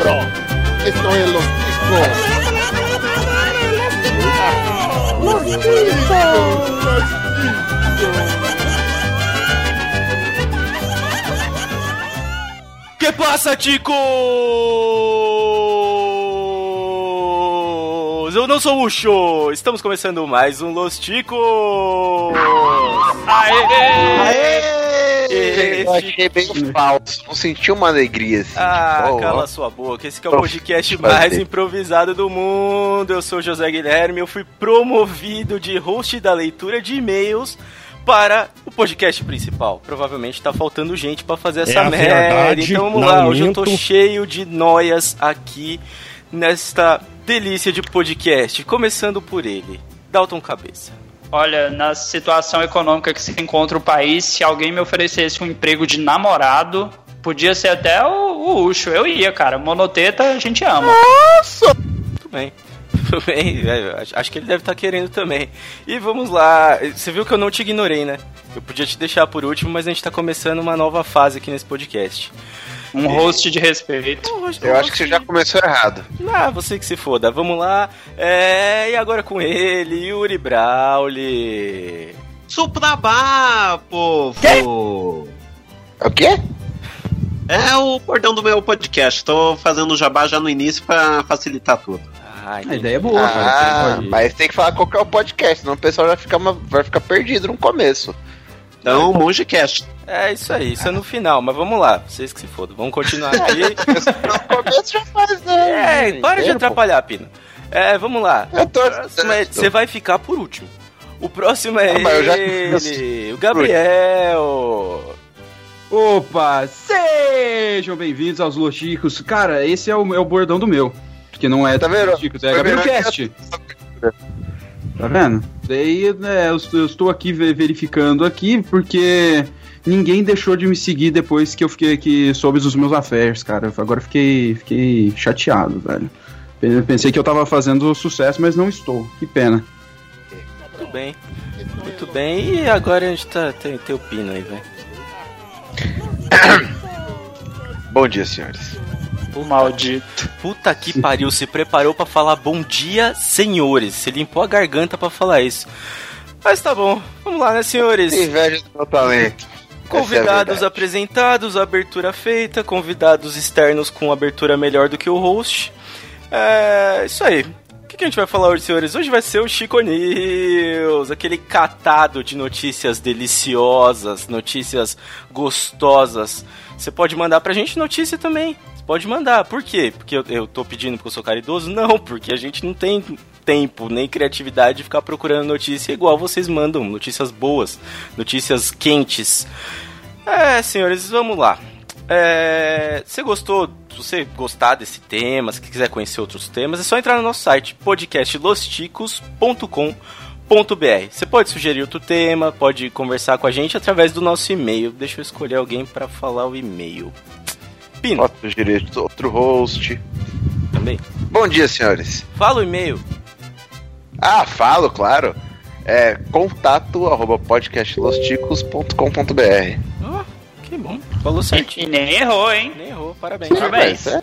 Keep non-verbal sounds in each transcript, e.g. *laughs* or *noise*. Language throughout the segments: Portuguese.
bro. Esto es Los Ticos. Los Ticos. Los Ticos. Que passa, ticos? Eu não sou o show. Estamos começando mais um Los Ticos. Aê! Eu achei bem falso, não senti uma alegria assim. Ah, tipo, ó, cala ó. sua boca. Esse que é o podcast mais improvisado do mundo. Eu sou o José Guilherme. Eu fui promovido de host da leitura de e-mails para o podcast principal. Provavelmente tá faltando gente pra fazer essa É merda. Então vamos lá. Hoje eu tô cheio de noias aqui nesta delícia de podcast. Começando por ele, Dalton Cabeça. Olha, na situação econômica que se encontra o país, se alguém me oferecesse um emprego de namorado, podia ser até o, o Ucho. Eu ia, cara. Monoteta a gente ama. Tudo bem. *laughs* Tudo bem, acho- que ele deve estar querendo também. E vamos lá. Você viu que eu não te ignorei, né? Eu podia te deixar por último, mas a gente tá começando uma nova fase aqui nesse podcast. Um host de respeito. Eu acho que você já começou errado. Ah, você que se foda. Vamos lá. É, e agora com ele, Yuri Brauli. Suprabá, povo! É o quê? É o bordão do meu podcast. Tô fazendo jabá já no início pra facilitar tudo. Ah, A ideia é boa, Ah, cara. Mas tem que falar qual que é o podcast, senão o pessoal já fica, uma- vai ficar perdido no começo. Então, MongeCast. É isso aí, isso é no final, mas vamos lá, vocês que se fodam. Vamos continuar aqui. *laughs* no começo já faz, né? É, para de atrapalhar, Pino. É, vamos lá. É- Você vai ficar por último. O próximo é Ah, eu já- ele, o Gabriel. Opa, sejam bem-vindos aos Los Chicos. Cara, esse é o, é o bordão do meu. Porque não é Tá vendo? É Gabriel? Cast. Tá vendo? Daí, né, eu, eu estou aqui ve- verificando aqui porque ninguém deixou de me seguir depois que eu fiquei aqui soube dos meus affairs, cara. Agora fiquei, fiquei chateado, velho. Pe- Pensei que eu tava fazendo sucesso, mas não estou. Que pena. Muito bem. Muito bem. E agora a gente tá, tem, tem o Pino aí, velho. *coughs* Bom dia, senhores. Maldito. Puta que pariu, se preparou pra falar bom dia, senhores. Você limpou a garganta pra falar isso. Mas tá bom, vamos lá, né, senhores? Inveja do meu talento. Convidados é apresentados, abertura feita, convidados externos com abertura melhor do que o host. É isso aí. O que, que a gente vai falar hoje, senhores? Hoje vai ser o Chico News, aquele catado de notícias deliciosas, notícias gostosas. Você pode mandar pra gente notícia também. Pode mandar. Por quê? Porque eu, eu tô pedindo porque eu sou caridoso? *laughs* Não, porque a gente não tem tempo nem criatividade de ficar procurando notícia igual vocês mandam. Notícias boas, notícias quentes. É, senhores, vamos lá. É, você gostou? Se você gostar desse tema, se quiser conhecer outros temas, é só entrar no nosso site podcastlosticos.com.br. Você pode sugerir outro tema, pode conversar com a gente através do nosso e-mail. Deixa eu escolher alguém para falar o e-mail. Pino, Outro direito, outro host. também. Bom dia, senhores. Fala o e-mail. Ah, falo, claro. É contato arroba podcastlosticos.com.br. Que bom. Falou certinho. E nem errou, hein? Nem errou, parabéns. Parabéns. É,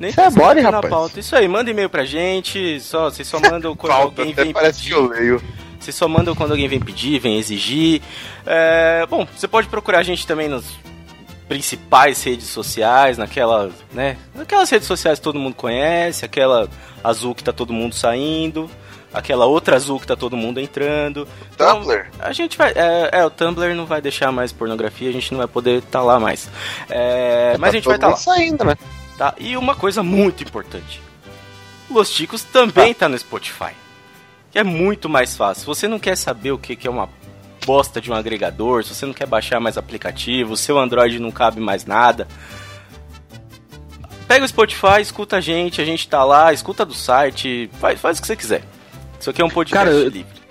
Nem Isso é mole, na rapaz. pauta. Isso aí, manda e-mail pra gente. Só, vocês só mandam quando falta, alguém vem parece pedir. que eu leio. Vocês só mandam quando alguém vem pedir, vem exigir. É, bom, você pode procurar a gente também nas principais redes sociais, naquela, né? Naquelas redes sociais que todo mundo conhece, aquela azul que tá todo mundo saindo, aquela outra azul que tá todo mundo entrando. Então, Tumblr? a gente vai. É, é, o Tumblr não vai deixar mais pornografia, a gente não vai poder estar lá mais. É, mas a gente vai estar Tá lá. saindo, né? Tá? E uma coisa muito importante. Los Ticos também tá no Spotify. Que é muito mais fácil. Você não quer saber o que que é uma bosta de um agregador, se você não quer baixar mais aplicativo, o seu Android não cabe mais nada. Pega o Spotify, escuta a gente, a gente tá lá, escuta do site, faz, faz o que você quiser. Isso aqui é um podcast Cara, livre.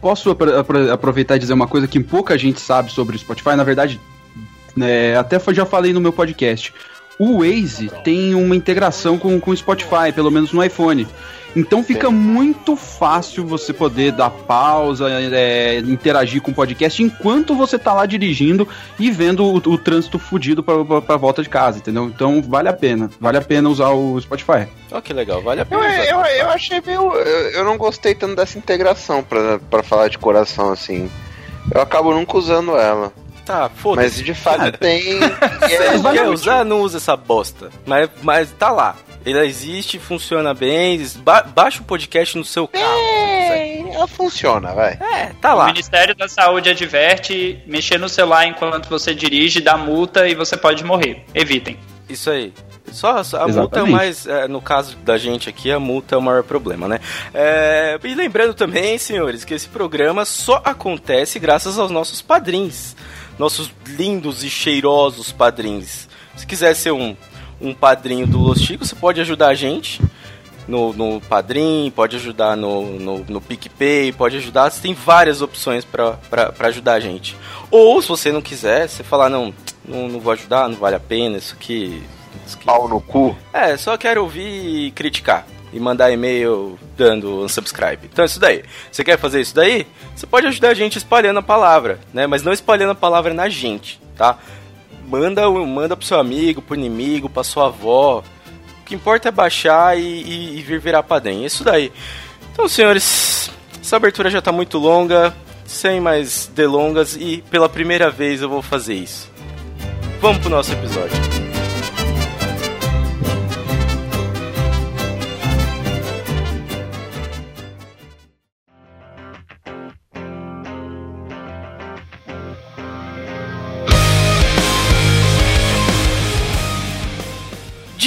Posso apro- apro- aproveitar e dizer uma coisa que pouca gente sabe sobre o Spotify? Na verdade, né, até já falei no meu podcast. O Waze tem uma integração com, com o Spotify, pelo menos no iPhone. Então fica muito fácil você poder dar pausa, é, interagir com o podcast enquanto você tá lá dirigindo e vendo o, o trânsito fudido pra, pra, pra volta de casa, entendeu? Então vale a pena. Vale a pena usar o Spotify. Ó, que legal, vale a Eu, pena. usar. eu, eu achei meio. Eu, eu não gostei tanto dessa integração pra, pra falar de coração assim. Eu acabo nunca usando ela. Tá, Mas foda-se. de fato tem. *laughs* e Se é não quer usar, não usa essa bosta. Mas, mas tá lá. Ele existe, funciona bem. Ba baixa o podcast no seu carro. É, ela funciona, vai. É, tá O lá. Ministério da Saúde adverte mexer no celular enquanto você dirige, dá multa e você pode morrer. Evitem. Isso aí. Só, só- a multa é o Exatamente. mais. é, no caso da gente aqui, a multa é o maior problema, né? É, e lembrando também, senhores, que esse programa só acontece graças aos nossos padrinhos. Nossos lindos e cheirosos padrinhos. Se quiser ser um, um padrinho do Los Chicos, você pode ajudar a gente no, no Padrim, pode ajudar no, no, no PicPay, pode ajudar. Você tem várias opções pra ajudar a gente. Ou, se você não quiser, você falar, não, não, não vou ajudar, não vale a pena, isso aqui. Isso aqui. Pau no cu. É, só quero ouvir e criticar. E mandar e-mail dando unsubscribe. Então é isso daí. Você quer fazer isso daí? Você pode ajudar a gente espalhando a palavra, né? Mas não espalhando a palavra na gente, tá? Manda, manda pro seu amigo, pro inimigo, pra sua avó. O que importa é baixar e, e, e vir virar padrinho. É isso daí. Então, senhores, essa abertura já tá muito longa. Sem mais delongas. E pela primeira vez eu vou fazer isso. Vamos pro nosso episódio.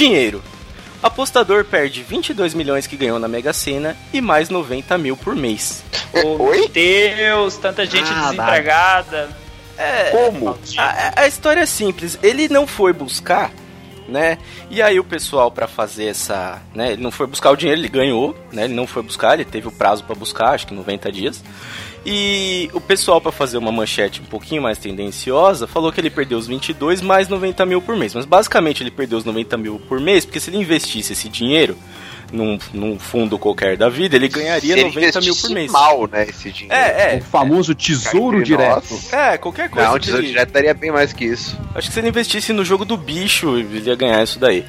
Dinheiro. Apostador perde 22 milhões que ganhou na Mega Sena e mais 90 mil por mês. Oh, Oi? meu Deus, tanta gente Ah, desempregada. Como? A, a história é simples. Ele não foi buscar, né? E aí o pessoal pra fazer essa, né? Ele não foi buscar o dinheiro, ele ganhou, né? Ele não foi buscar, ele teve o prazo pra buscar, acho que 90 dias. E o pessoal pra fazer uma manchete um pouquinho mais tendenciosa falou que ele perdeu os 22 mais 90 mil por mês. Mas basicamente ele perdeu os 90 mil por mês porque se ele investisse esse dinheiro num, num fundo qualquer da vida, ele ganharia Se ele 90 mil por mês. mal, né, esse dinheiro. É, O famoso tesouro Entre direto. é. É, qualquer coisa. Não, o tesouro de- direto daria bem mais que isso. Acho que se ele investisse no jogo do bicho, ele ia ganhar isso daí.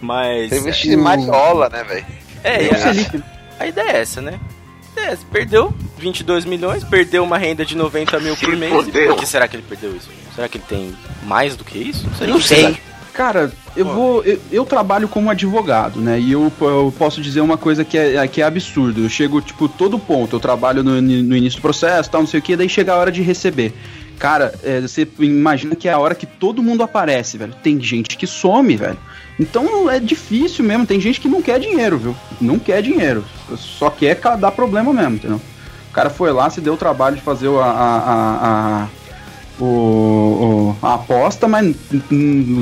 Mas. Se ele investisse em Mariola, né, velho? É, a, sei. a ideia é essa, né? É, perdeu 22 milhões, perdeu uma renda de 90 mil por mês. E por que será que ele perdeu isso? Será que ele tem mais do que isso? Não sei. Cara, eu vou. Eu, eu trabalho como advogado, né? E eu, eu posso dizer uma coisa que é, que é absurdo. Eu chego, tipo, todo ponto. Eu trabalho no, no início do processo, tal, não sei o que, daí chega a hora de receber. Cara, é, você imagina que é a hora que todo mundo aparece, velho. Tem gente que some, velho. Então é difícil mesmo. Tem gente que não quer dinheiro, viu? Não quer dinheiro. Só quer dar problema mesmo, entendeu? O cara foi lá, se deu o trabalho de fazer a, a, a- a- o, o- a aposta, mas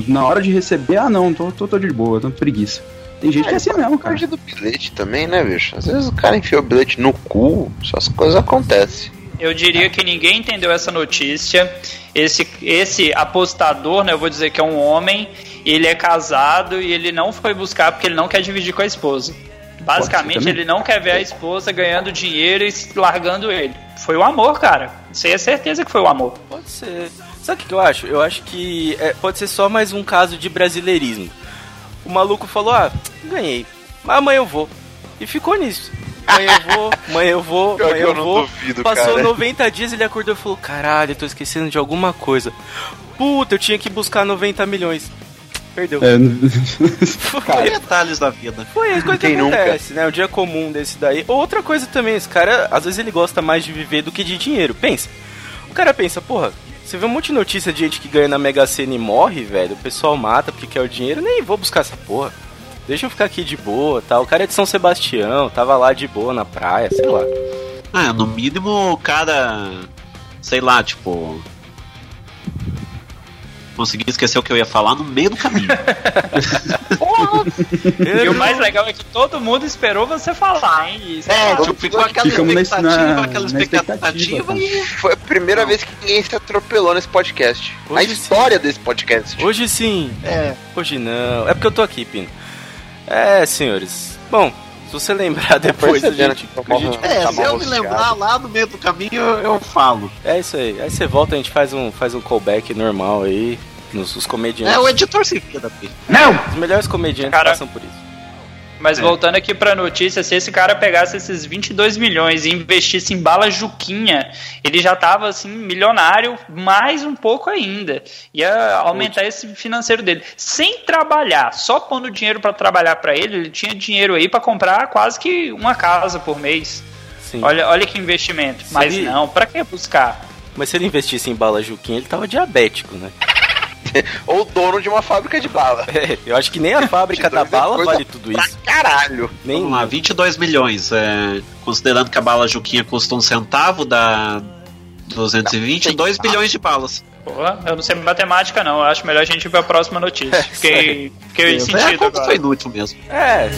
na hora de receber, ah não, tô, tô, tô de boa, tô com preguiça. Tem gente que é assim mesmo, cara. Do bilhete também, né, bicho? Às vezes o cara enfia o bilhete no cu, essas coisas acontecem. Eu diria que ninguém entendeu essa notícia. Esse, esse apostador, né, eu vou dizer que é um homem, ele é casado e ele não foi buscar porque ele não quer dividir com a esposa. Basicamente, ele não quer ver a esposa ganhando dinheiro e largando ele. Foi o amor, cara. Você é certeza que foi o amor. Pode ser. Sabe o que que eu acho? Eu acho que é, pode ser só mais um caso de brasileirismo. O maluco falou: ah, ganhei, mas amanhã eu vou. E ficou nisso. Amanhã eu vou, amanhã eu vou, Pior eu eu vou. duvido, Passou cara. 90 dias, ele acordou e falou: caralho, eu tô esquecendo de alguma coisa. Puta, eu tinha que buscar 90 milhões. Perdeu. É, Foi, Detalhes da vida. foi a coisa que Quem nunca? acontece, né? O dia comum desse daí. Outra coisa também, esse cara, às vezes ele gosta mais de viver do que de dinheiro. Pensa. O cara pensa, porra, você vê um monte de notícia de gente que ganha na Mega Sena e morre, velho. O pessoal mata porque quer o dinheiro. Nem vou buscar essa porra. Deixa eu ficar aqui de boa, tá? O cara é de São Sebastião, tava lá de boa na praia, sei lá. Ah, no mínimo o cara. Sei lá, tipo. Consegui esquecer o que eu ia falar no meio do caminho. *laughs* E o mais legal é que todo mundo esperou você falar, hein? Isso É, é tipo, ficou aquela expectativa, na- aquela expectativa, e. Foi a primeira vez que ninguém se atropelou nesse podcast. a Hoje história desse podcast. Hoje sim, É. hoje não. É porque eu tô aqui, Pino. É, senhores. Bom, Se você lembrar *laughs* depois, a gente, a gente- É, Tá se eu me lembrar lá no meio do caminho, eu, eu falo. É isso aí. Aí você volta, a gente faz um, faz um callback normal aí. Nos os comediantes. É, o editor se vira, Pi. Os melhores comediantes Cara- passam por isso. Mas É. voltando aqui pra notícia, se esse cara pegasse esses 22 milhões e investisse em bala Juquinha, ele já tava assim, milionário, mais um pouco ainda. Ia aumentar esse financeiro dele. Sem trabalhar, só pondo dinheiro pra trabalhar pra ele, ele tinha dinheiro aí pra comprar quase que uma casa por mês. Sim. Olha, olha que investimento. Mas ele- não, pra que buscar? Mas se ele investisse em bala Juquinha, ele tava diabético, né? *laughs* *laughs* Ou dono de uma fábrica de bala. É, eu acho que nem a fábrica *laughs* da 22 é bala vale tudo Pra isso. caralho. Nem Vamos lá, 22 milhões. É, considerando que a bala Juquinha custa um centavo, dá 220, 2 bilhões de balas. Porra, eu não sei matemática não, eu acho melhor a gente ir pra próxima notícia. *laughs* Fiquei, fiquei É, a sentido conta agora. foi inútil mesmo. É.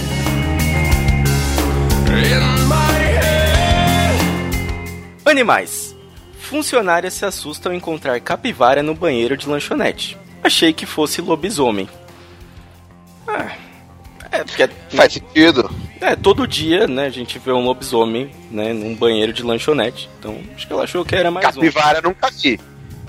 Animais. Funcionárias se assustam ao encontrar capivara no banheiro de lanchonete. Achei que fosse lobisomem. Ah, é, porque Faz sentido. é, todo dia, né, a gente vê um lobisomem, né, num banheiro de lanchonete. Então, acho que ela achou que era mais um. Capivara nunca vi.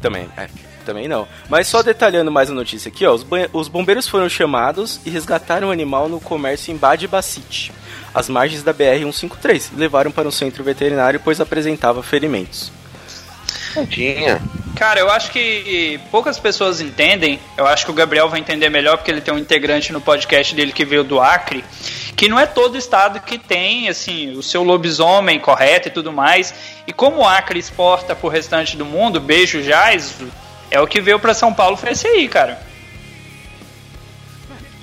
Também, é, também não. Mas só detalhando mais a notícia aqui, ó, os, os bombeiros foram chamados e resgataram o animal no comércio em Bad Bacite, às margens da BR-153, e levaram para um centro veterinário, pois apresentava ferimentos. Tadinha. Cara, eu acho que poucas pessoas entendem. Eu acho que o Gabriel vai entender melhor porque ele tem um integrante no podcast dele que veio do Acre, que não é todo estado que tem assim o seu lobisomem correto e tudo mais. E como o Acre exporta pro restante do mundo, beijo Jais, é o que veio pra São Paulo foi esse aí, cara.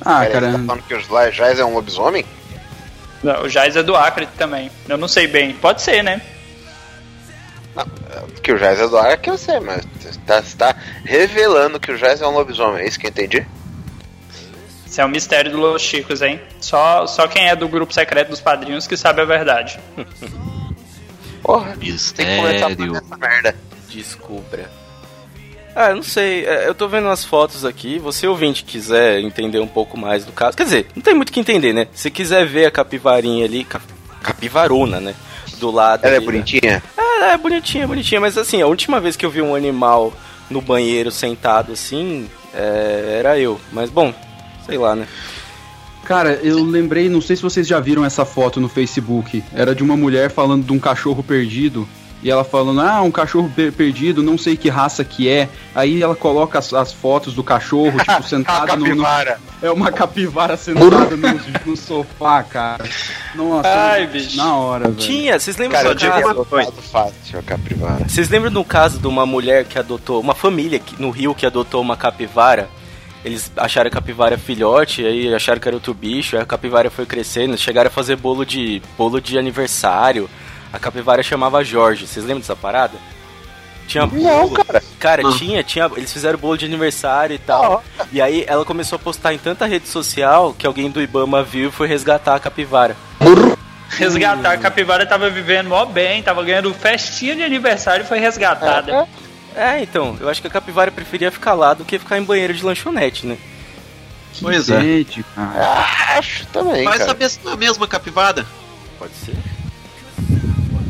Ah, Peraí, cara. Tá falando que os Lajais é um lobisomem? Não, O Jais é do Acre também. Eu não sei bem. Pode ser, né? Que o Jais é do ar, que eu sei, mas você tá, tá revelando que o Jais é um lobisomem, é isso que eu entendi? Isso é um mistério do Los Chicos, hein? Só, só quem é do grupo secreto dos padrinhos que sabe a verdade. *laughs* Porra, tem que começar a fazer Mistério. essa merda. Descubra. Ah, eu não sei, é, eu tô vendo umas fotos aqui, você ouvinte quiser entender um pouco mais do caso, quer dizer, não tem muito o que entender, né? Se quiser ver a capivarinha ali, cap- capivarona, né? Do lado Ela é ali, né? bonitinha? É, é bonitinha, bonitinha, mas assim, a última vez que eu vi um animal no banheiro sentado assim, é, era eu. Mas bom, sei lá, né? Cara, eu lembrei, não sei se vocês já viram essa foto no Facebook. Era de uma mulher falando de um cachorro perdido. E ela falando, ah, um cachorro per- perdido, não sei que raça que é. Aí ela coloca as, as fotos do cachorro, tipo, *laughs* sentado no, no- capivara. É uma capivara sentada no, no sofá, cara. Nossa, Ai, bicho. na hora, velho. Tinha, vocês lembram Cara, eu do tive caso? adotado fácil a capivara. Vocês lembram do caso de uma mulher que adotou, uma família que- no Rio que adotou uma capivara? Eles acharam a capivara filhote, aí acharam que era outro bicho, aí a capivara foi crescendo, chegaram a fazer bolo de bolo de aniversário. A capivara chamava Jorge. Vocês lembram dessa parada? Tinha Não, bolo. cara. Cara, Não. tinha, tinha, eles fizeram bolo de aniversário e tal. E aí ela começou a postar em tanta rede social que alguém do Ibama viu e foi resgatar a capivara. Resgatar, a capivara tava vivendo mó bem, tava ganhando festinha de aniversário e foi resgatada. É, então, eu acho que a capivara preferia ficar lá do que ficar em banheiro de lanchonete, né? Que Pois é. sede, cara. Acho também, Vai cara. saber se não é a mesma capivara. Pode ser.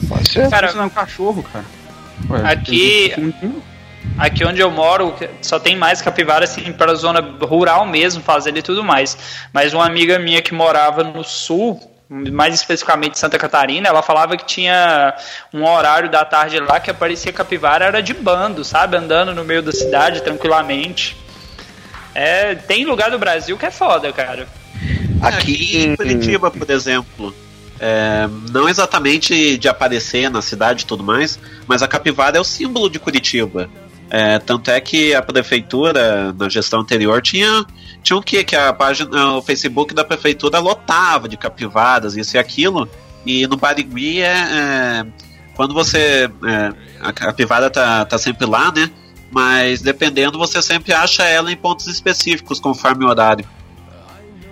Pode ser. Cara, Isso não é um cachorro, cara. Ué, Aqui-. Aqui onde eu moro, só tem mais capivara assim para zona rural mesmo, fazenda e tudo mais. Mas uma amiga minha que morava no sul, mais especificamente Santa Catarina, ela falava que tinha um horário da tarde lá que aparecia capivara era de bando, sabe, andando no meio da cidade tranquilamente. É, tem lugar do Brasil que é foda, cara. Aqui em em Curitiba, por exemplo, é, não exatamente de aparecer na cidade e tudo mais, mas a capivara é o símbolo de Curitiba. É, tanto é que a prefeitura, na gestão anterior, tinha, tinha o quê? Que a página, o Facebook da prefeitura lotava de capivaras, isso e aquilo. E no Barigui é, é, quando você. é, a capivara tá, tá sempre lá, né? Mas dependendo, você sempre acha ela em pontos específicos, conforme o horário.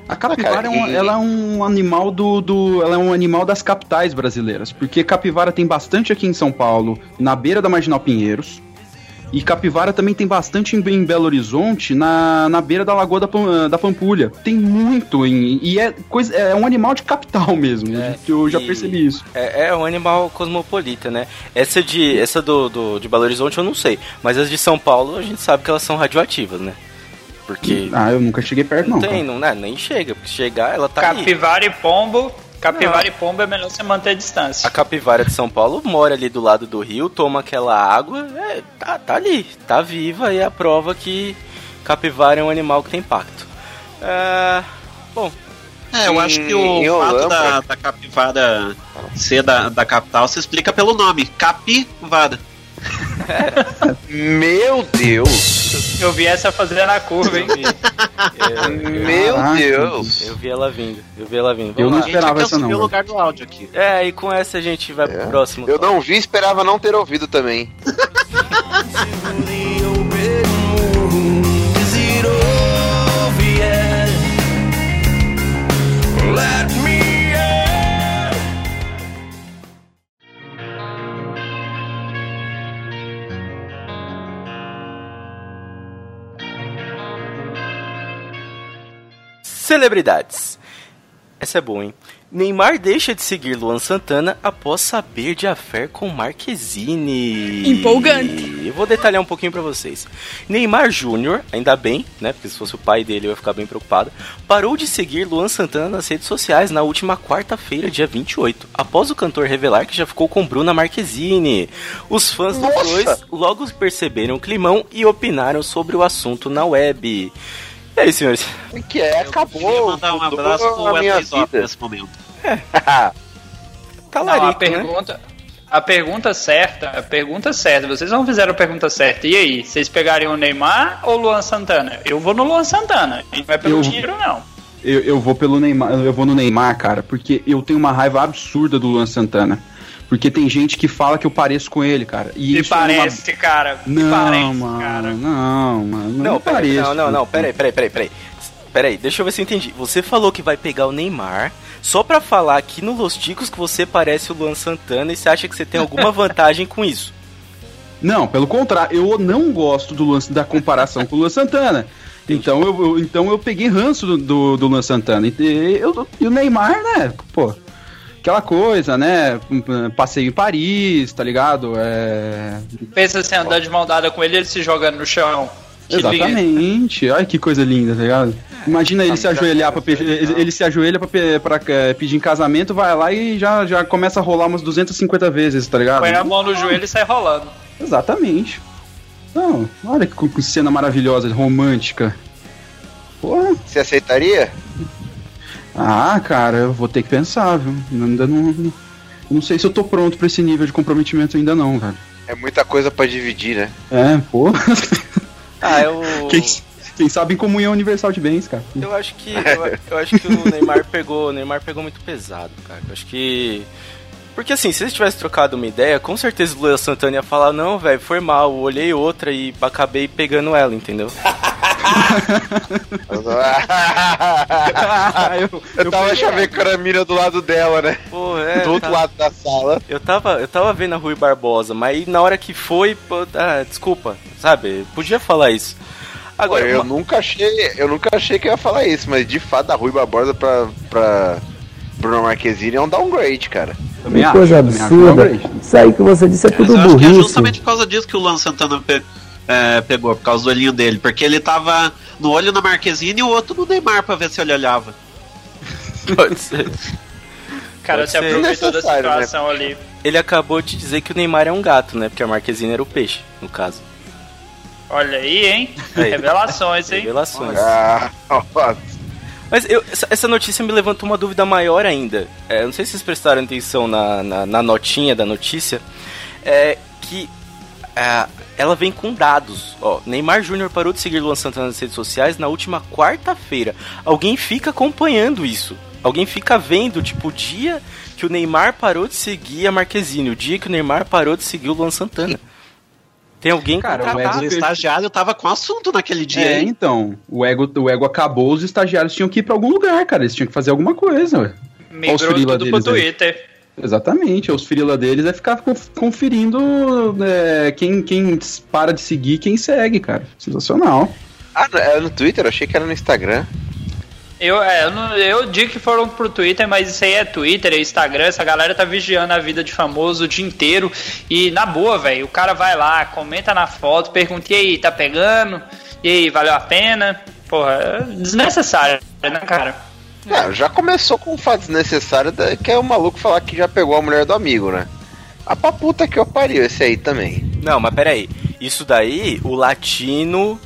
A capivara cara, é, um, e- ela é um animal do, do. Ela é um animal das capitais brasileiras. Porque capivara tem bastante aqui em São Paulo, na beira da Marginal Pinheiros. E capivara também tem bastante em, em Belo Horizonte, na, na beira da Lagoa da, Pam- da Pampulha. Tem muito, em, e é, coisa, é um animal de capital *laughs* mesmo. É, eu já percebi isso. É, é um animal cosmopolita, né? Essa de essa do, do de Belo Horizonte eu não sei, mas as de São Paulo a gente sabe que elas são radioativas, né? Porque Ah, eu nunca cheguei perto, não, não. tem, cara. não, né? nem chega, porque chegar ela tá ali. Capivara e pombo. Capivara e pombo é melhor você manter a distância. A capivara de São Paulo mora ali do lado do rio, toma aquela água, é, tá, tá ali, tá viva e é a prova que capivara é um animal que tem impacto. É, bom, É, eu acho que o fato da, da capivara ser da, da capital se explica pelo nome, capivara. *laughs* Meu Deus! Eu vi essa fazendo a curva, hein? eu, *laughs* Meu Caraca. Deus! eu vi ela vindo, eu vi ela vindo. Eu Vamos não lá. Esperava essa não, assumiu o velho. lugar do áudio aqui. É, e com essa a gente vai pro É. próximo. Eu não vi, esperava não ter ouvido também. *laughs* Celebridades. Essa é boa, hein? Neymar deixa de seguir Luan Santana após saber de affair com Marquezine. Empolgante. Eu vou detalhar um pouquinho pra vocês. Neymar Júnior, ainda bem, né? Porque se fosse o pai dele eu ia ficar bem preocupado. Parou de seguir Luan Santana nas redes sociais na última quarta-feira, dia 28, após o cantor revelar que já ficou com Bruna Marquezine. Os fãs dos dois logo perceberam o climão e opinaram sobre o assunto na web. E aí, senhores? O que é? Acabou! mandar um abraço pro Wesley nesse momento. *laughs* Tá Não, a né? pergunta, a pergunta certa, a pergunta certa, vocês não fizeram a pergunta certa. E aí, vocês pegariam o Neymar ou o Luan Santana? Eu vou no Luan Santana. Não é pelo Eu- dinheiro, não. Eu, eu vou pelo Neymar, eu vou no Neymar, cara, porque eu tenho uma raiva absurda do Luan Santana. Porque tem gente que fala que eu pareço com ele, cara. E Me isso é uma- parece, cara. Me Não, parece, mano, cara. não, mano. Não, Não, pareço. não, não, não, peraí, peraí, peraí, peraí. Peraí, deixa eu ver se eu entendi. Você falou que vai pegar o Neymar só pra falar aqui no Los Ticos que você parece o Luan Santana e você acha que você tem alguma *laughs* vantagem com isso. Não, pelo contrário, eu não gosto do lance da comparação com o Luan Santana. Então eu, eu- então eu peguei ranço do, do, do Luan Santana. E, eu- e o Neymar, né? Pô, aquela coisa, né? Passeio em Paris, tá ligado? É. Pensa assim, andar de mão dada com ele, ele se jogando no chão. Que lindo. Exatamente. Olha que coisa linda, tá ligado? Imagina ele se ajoelhar pra ele, ele se ajoelha pra, pra, eh, pedir em casamento, vai lá e já, já começa a rolar umas 250 vezes, tá ligado? Põe a mão no joelho e sai rolando. Exatamente. Não, olha que, que cena maravilhosa, romântica. Porra. Você aceitaria? Ah, cara, eu vou ter que pensar, viu? Ainda não. não- Não sei se eu tô pronto pra esse nível de comprometimento ainda não, cara. É muita coisa pra dividir, né? É, pô. Ah, eu. *laughs* Quem, quem sabe em comunhão universal de bens, cara. Eu acho que. Eu, eu acho que o Neymar pegou. O Neymar pegou muito pesado, cara. Eu acho que. Porque assim, se eles tivessem trocado uma ideia, com certeza o Luan Santana ia falar, não, velho, foi mal, eu olhei outra e acabei pegando ela, entendeu? *laughs* eu, Eu tava chavecando a mira do lado dela, né? Pô, é. do outro tá- lado da sala. Eu tava, eu tava vendo a Rui Barbosa, mas na hora que foi, pô, ah, desculpa, sabe? Podia falar isso. Agora, eu uma- nunca achei, eu nunca achei que eu ia falar isso, mas de fato a Rui Barbosa pra, pra Bruno Marquezine é um downgrade, cara. também Que coisa acho absurda. Isso aí que você disse é tudo eu acho que é burrice. justamente por causa disso que o Luan Santana é, pegou, por causa do olhinho dele. Porque ele tava no olho na Marquezine e o outro no Neymar pra ver se ele olhava. *laughs* pode ser. O cara Pode se ser. aproveitou da né? situação ali. Ele acabou de dizer que o Neymar é um gato, né? Porque a Marquezine era o peixe, no caso. Olha aí, hein? Aí. Revelações, hein? Revelações. Ah. Mas eu- essa, notícia me levantou uma dúvida maior ainda. É, eu não sei se vocês prestaram atenção na, na, na notinha da notícia. É que é, ela vem com dados. Ó, Neymar Júnior parou de seguir Luan Santana nas redes sociais na última quarta-feira. Alguém fica acompanhando isso. Alguém fica vendo, tipo, o dia que o Neymar parou de seguir a Marquezine, o dia que o Neymar parou de seguir o Luan Santana. Tem alguém Cara, o contratado. O estagiário tava com assunto naquele dia, É, hein? então, o ego, o ego acabou, os estagiários tinham que ir pra algum lugar, cara. Eles tinham que fazer alguma coisa, Migrou tudo pro deles aí. Exatamente, os frila deles é ficar conf- conferindo é, quem, quem para de seguir quem segue, cara. Sensacional. Ah, era no Twitter? Eu achei que era no Instagram. Eu, é, eu, não- eu digo que foram pro Twitter, mas isso aí é Twitter, é Instagram, essa galera tá vigiando a vida de famoso o dia inteiro. E na boa, velho, o cara vai lá, comenta na foto, pergunta, e aí, tá pegando? E aí, valeu a pena? Porra, é desnecessário, né, cara? É, já começou com um fato desnecessário que é o maluco falar que já pegou a mulher do amigo, né? A pra puta que eu pariu esse aí também. Não, mas peraí. Isso daí, o latino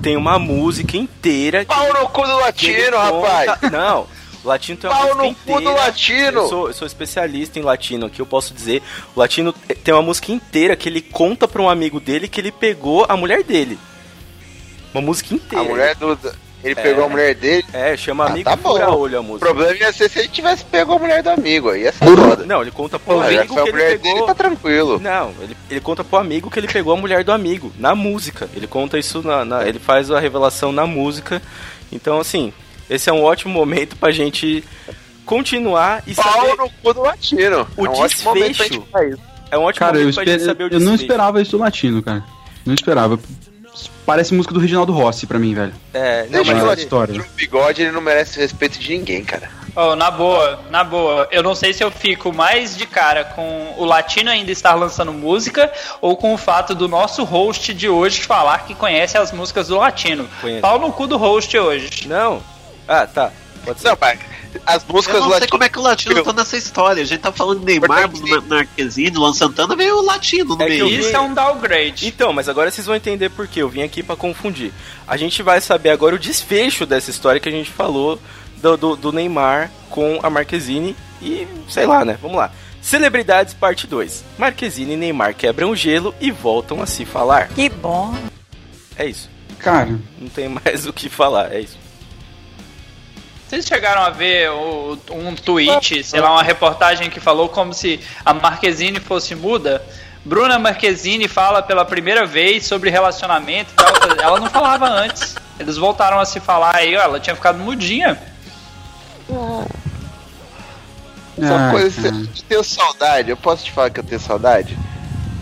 tem uma música inteira. Pau no cu do latino, rapaz! conta- Não, o latino tem uma Pau música no cu do inteira. latino! Eu sou, eu sou especialista em latino aqui, eu posso dizer. O latino tem uma música inteira que ele conta pra um amigo dele que ele pegou a mulher dele. Uma música A inteira. mulher do. Ele É. pegou a mulher dele. É, chama Ah, amigo tá e fura bom. olho a O música. problema ia ser se ele tivesse pegou a mulher do amigo. Aí ia ser foda. Não, ele conta pro amigo que a mulher ele dele, pegou. tá tranquilo. Não, ele, ele conta pro amigo que ele pegou a mulher do amigo, na música. Ele conta isso na. na- ele faz a revelação na música. Então, assim, esse é um ótimo momento pra gente continuar e Pau saber. no cu do latino. O é um ótimo momento pra gente desfecho. falar isso. É um ótimo Cara, eu, momento pra gente saber o eu não desfecho. esperava isso do latino, cara. Não esperava. Parece música do Reginaldo Rossi pra mim, velho. É, não, Deixa mas o a ele- história. no bigode, ele não merece respeito de ninguém, cara. Oh, na boa, na boa. Eu não sei se eu fico mais de cara com o latino ainda estar lançando música ou com o fato do nosso host de hoje falar que conhece as músicas do latino. Conheço. Pau no cu do host hoje. Não. Ah, tá. Pode ser. Não, mas as músicas Eu não sei latino. como é que o latino tá nessa história. A gente tá falando de Neymar, Marquezine, Luan Santana, veio o latino no É que eu meio. Isso é um downgrade. Então, mas agora vocês vão entender por quê. Eu vim aqui pra confundir. A gente vai saber agora o desfecho dessa história que a gente falou do, do, do Neymar com a Marquezine e sei lá, né? Vamos lá. Celebridades parte 2. Marquezine e Neymar quebram o gelo e voltam a se falar. Que bom. É isso. Cara, Não tem *laughs* mais o que falar, é isso. Vocês chegaram a ver o- um tweet, sei lá, uma reportagem que falou como se a Marquezine fosse muda? Bruna Marquezine fala pela primeira vez sobre relacionamento e tal. Ela não falava antes. Eles voltaram a se falar aí, ó, ela tinha ficado mudinha. Só Ah, coisa eu tenho saudade. Eu posso te falar que eu tenho saudade?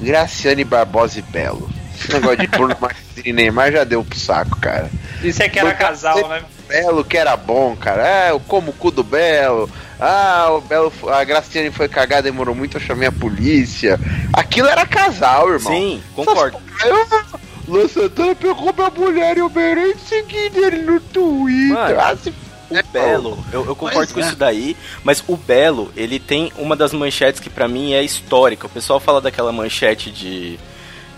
Graciane Barbosa e Belo. Esse negócio de Bruno Marquezine e Neymar já deu pro saco, cara. Isso é que era Porque casal, você- né? Belo que era bom, cara. É, eu como o cu do Belo. Ah, o Belo, a Graciane foi cagada, demorou muito, eu chamei a polícia. Aquilo era casal, irmão. Sim, concordo. Eu, Luan Santana pegou minha mulher e eu merei seguir ele no Twitter. Mano, Ah, se O Belo, eu, eu concordo Pois com é. isso daí, mas o Belo, ele tem uma das manchetes que pra mim é histórica. O pessoal fala daquela manchete de,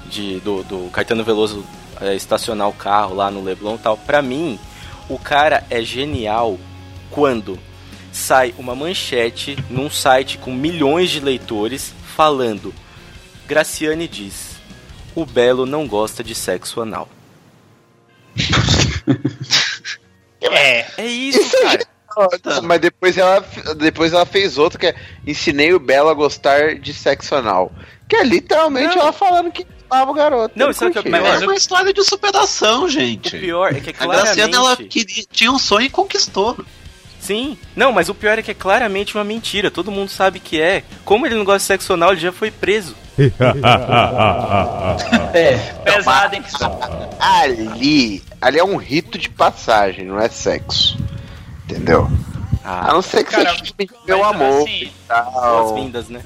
de do, do Caetano Veloso é, estacionar o carro lá no Leblon e tal. Pra mim, o cara é genial quando sai uma manchete num site com milhões de leitores falando Graciane diz, o Belo não gosta de sexo anal. *laughs* É. É isso, cara. Mas depois ela, depois ela fez outro que é Ensinei o Belo a gostar de sexo anal. Que é literalmente Não. ela falando que amava o garoto. Não, o que é curtiu. pior? É uma história de superação, O gente. pior é que é A Graciana, ela claramente... queria, tinha um sonho e conquistou. Sim. Não, mas o pior é que é claramente uma mentira. Todo mundo sabe que é. Como ele não gosta de sexo anal, ele já foi preso. *laughs* é. Pesado, hein? Ali, ali é um rito de passagem, não é sexo. Entendeu? A Ah, não ser que Cara, tipo, meu amor assim, e tal. boas-vindas, né?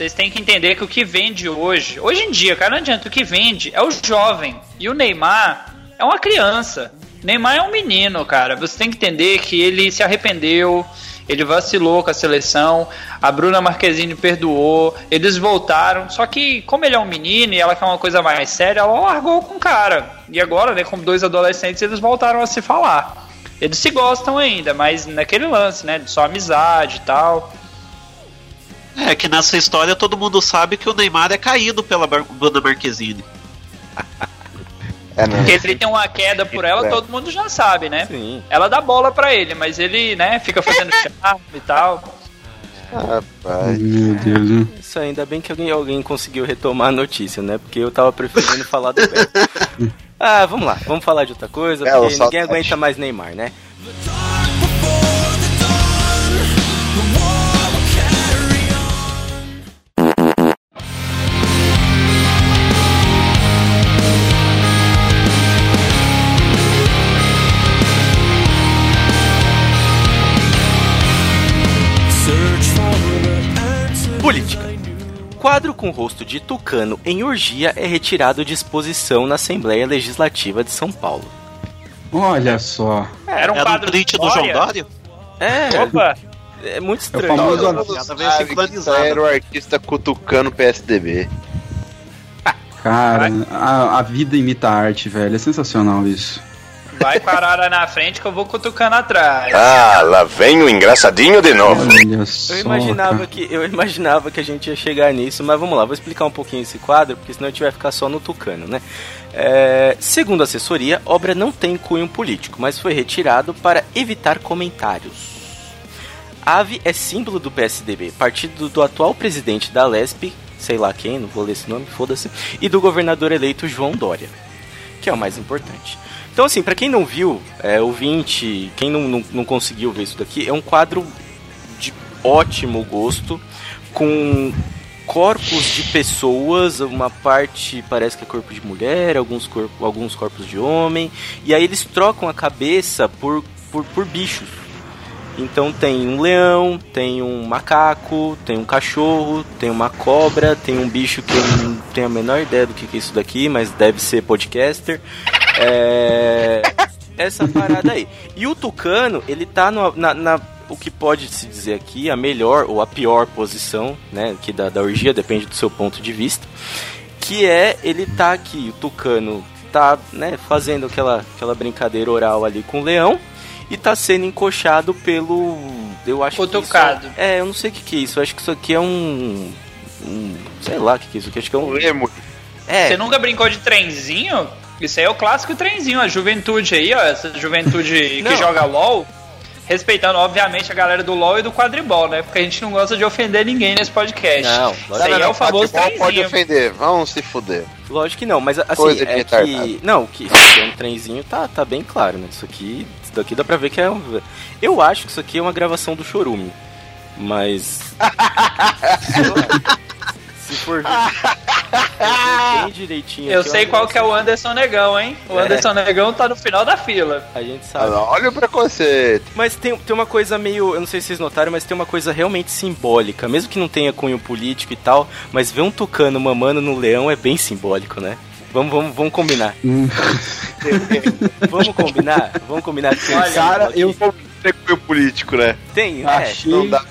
Vocês têm que entender que o que vende hoje, hoje em dia, cara, não adianta, o que vende é o jovem. E o Neymar é uma criança. Neymar é um menino, cara. Você tem que entender que ele se arrependeu, ele vacilou com a seleção, a Bruna Marquezine perdoou, eles voltaram. Só que, como ele é um menino e ela quer uma coisa mais séria, ela largou com o cara. E agora, né, como dois adolescentes, eles voltaram a se falar. Eles se gostam ainda, mas naquele lance, né, de só amizade e tal. É que nessa história todo mundo sabe que o Neymar é caído pela Bruna Marquezine. *laughs* É, não. Porque ele tem uma queda por ela, É. todo mundo já sabe, né? Sim. Ela dá bola pra ele, mas ele, né, fica fazendo *laughs* charme e tal. Rapaz. Meu Deus, né? Isso ainda bem que alguém, alguém conseguiu retomar a notícia, né? Porque eu tava preferindo falar do. *laughs* Ah, vamos lá. Vamos falar de outra coisa, Belo, porque ninguém aguenta mais Neymar, né? Quadro com rosto de tucano em orgia é retirado de exposição na Assembleia Legislativa de São Paulo. Olha só. Era um Era um quadro print do João? É, Opa! é muito É o estranho. famoso- isso era o artista cutucando PSDB. Cara, a, a vida imita a arte, velho. É sensacional isso. Vai com a arara na frente que eu vou cutucando atrás. Ah, lá vem o engraçadinho de novo. Olha só. Eu imaginava cara. que eu imaginava que a gente ia chegar nisso, mas vamos lá, vou explicar um pouquinho esse quadro, porque senão a gente vai ficar só no tucano, né? É, segundo a assessoria, a obra não tem cunho político, mas foi retirado para evitar comentários. A ave é símbolo do PSDB, partido do atual presidente da Lesp, sei lá quem, não vou ler esse nome, foda-se, e do governador eleito João Dória, que é o mais importante. Então, assim, pra quem não viu, é, ouvinte, quem não, não, não conseguiu ver isso daqui, é um quadro de ótimo gosto, com corpos de pessoas, uma parte parece que é corpo de mulher, alguns, corpo, alguns corpos de homem, e aí eles trocam a cabeça por, por, por bichos. Então tem um leão, tem um macaco, tem um cachorro, tem uma cobra, tem um bicho que eu não tenho a menor ideia do que é isso daqui, mas deve ser podcaster. É... Essa parada aí. E o Tucano, ele tá no- na, na- o que pode se dizer aqui, a melhor ou a pior posição, né? Que da, da orgia, depende do seu ponto de vista. Que é ele tá aqui, o Tucano tá, né, fazendo aquela, aquela brincadeira oral ali com o leão e tá sendo encoxado pelo. Eu acho Cutucado. que. Isso, é, eu não sei o que, que é isso. Eu acho que isso aqui é um. um sei lá o que, que é isso aqui. Acho que é um. Lemo. É, Você nunca brincou de trenzinho? Isso aí é o clássico trenzinho, a juventude aí, ó. Essa juventude Não. que joga LOL. Respeitando, obviamente, a galera do LOL e do quadribol, né? Porque a gente não gosta de ofender ninguém nesse podcast. Não, Isso aí é o famoso Futebol pode trenzinho. ofender, vamos se fuder. lógico que não, mas assim, Coisa é que. Não, que é um trenzinho, tá, tá bem claro, né? Isso aqui. Isso daqui dá pra ver que é um. Eu acho que isso aqui é uma gravação do Chorume. Mas. *laughs* *laughs* *laughs* Se for bem direitinho. Eu aqui, sei qual que é o. Anderson Negão, hein? O É. Anderson Negão tá no final da fila. A gente sabe. Olha o preconceito. Mas tem, tem uma coisa meio. Eu não sei se vocês notaram, mas tem uma coisa realmente simbólica. Mesmo que não tenha cunho político e tal, mas ver um tucano mamando no leão é bem simbólico, né? Vamos, vamos, vamos combinar. *laughs* Vamos combinar? Vamos combinar. Olha, cara, eu Tem cunho político, né? Tem, é, achei, Não dá.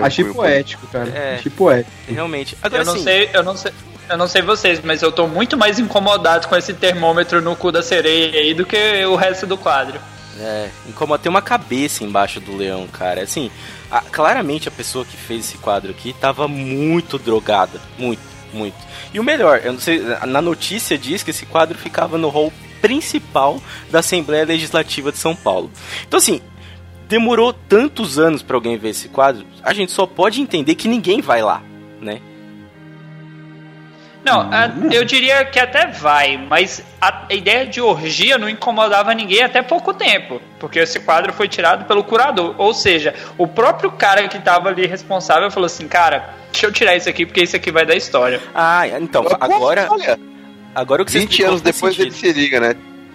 Um achei cunho poético, cara. É. Achei poético. realmente. Agora Eu não sim. sei, eu não sei. Eu não sei vocês, mas eu tô muito mais incomodado com esse termômetro no cu da sereia aí do que o resto do quadro. É, incomoda. Tem uma cabeça embaixo do leão, cara. Assim, a- claramente a pessoa que fez esse quadro aqui tava muito drogada. Muito, muito. E o melhor, eu não sei, na notícia diz que esse quadro ficava no hall principal da Assembleia Legislativa de São Paulo. Então, assim, demorou tantos anos pra alguém ver esse quadro, a gente só pode entender que ninguém vai lá, né? Não, a- eu diria que até vai, mas a, a ideia de orgia não incomodava ninguém até pouco tempo, porque esse quadro foi tirado pelo curador. Ou seja, o próprio cara que tava ali responsável falou assim: cara, deixa eu tirar isso aqui porque isso aqui vai dar história. Ah, então, agora, Olha, agora o que você 20 explicou anos depois ele se liga, né?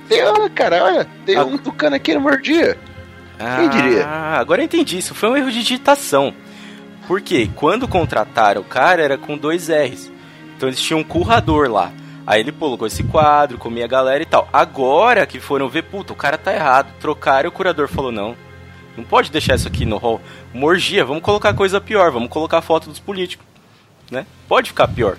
Tem, olha, cara, olha, tem Ah. um tucano aqui no mordia. Quem diria? Ah, agora eu entendi. Isso foi um erro de digitação. Porque quando contrataram o cara era com dois R's. Então eles tinham um currador lá. Aí ele colocou esse quadro, comia a galera e tal. Agora que foram ver, puta, o cara tá errado. Trocaram e o curador falou: não. Não pode deixar isso aqui no hall. Morgia, vamos colocar coisa pior. Vamos colocar foto dos políticos. Né? Pode ficar pior.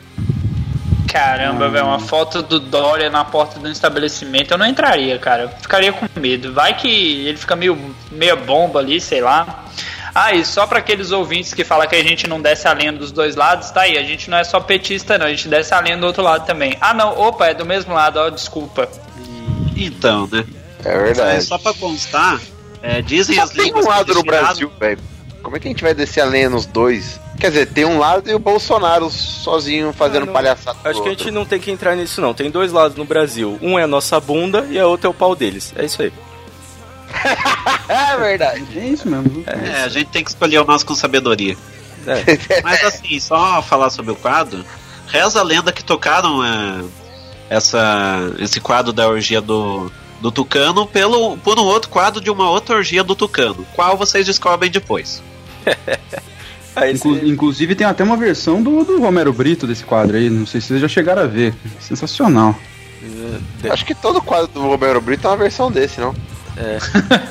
Caramba, velho, uma foto do Dória na porta do estabelecimento, eu não entraria, cara. Eu ficaria com medo. Vai que ele fica meio meia bomba ali, sei lá. Ah, e só para aqueles ouvintes que falam que a gente não desce a linha dos dois lados, tá aí. A gente não é só petista, não. A gente desce a linha do outro lado também. Ah, não. Opa, é do mesmo lado, ó, desculpa. Então, né? É É, verdade. só pra constar, é, dizem Só as tem línguas um que lado no Brasil, velho. Como é que a gente vai descer a lenha nos dois? Quer dizer, tem um lado e o Bolsonaro sozinho fazendo Ah, não. palhaçada. Acho que a gente não tem que entrar nisso, não. Tem dois lados no Brasil. Um é a nossa bunda e a outra é o pau deles. É isso aí. É verdade. É isso mesmo. É, a gente tem que escolher o nosso com sabedoria. É. *laughs* Mas assim, só falar sobre o quadro, reza a lenda que tocaram é, essa, esse quadro da orgia do, do Tucano pelo, por um outro quadro de uma outra orgia do Tucano. Qual vocês descobrem depois. *laughs* Aí Inclu- você- Inclusive tem até uma versão do, do Romero Brito desse quadro aí. Não sei se vocês já chegaram a ver. Sensacional. Acho que todo quadro do Romero Brito é uma versão desse, não?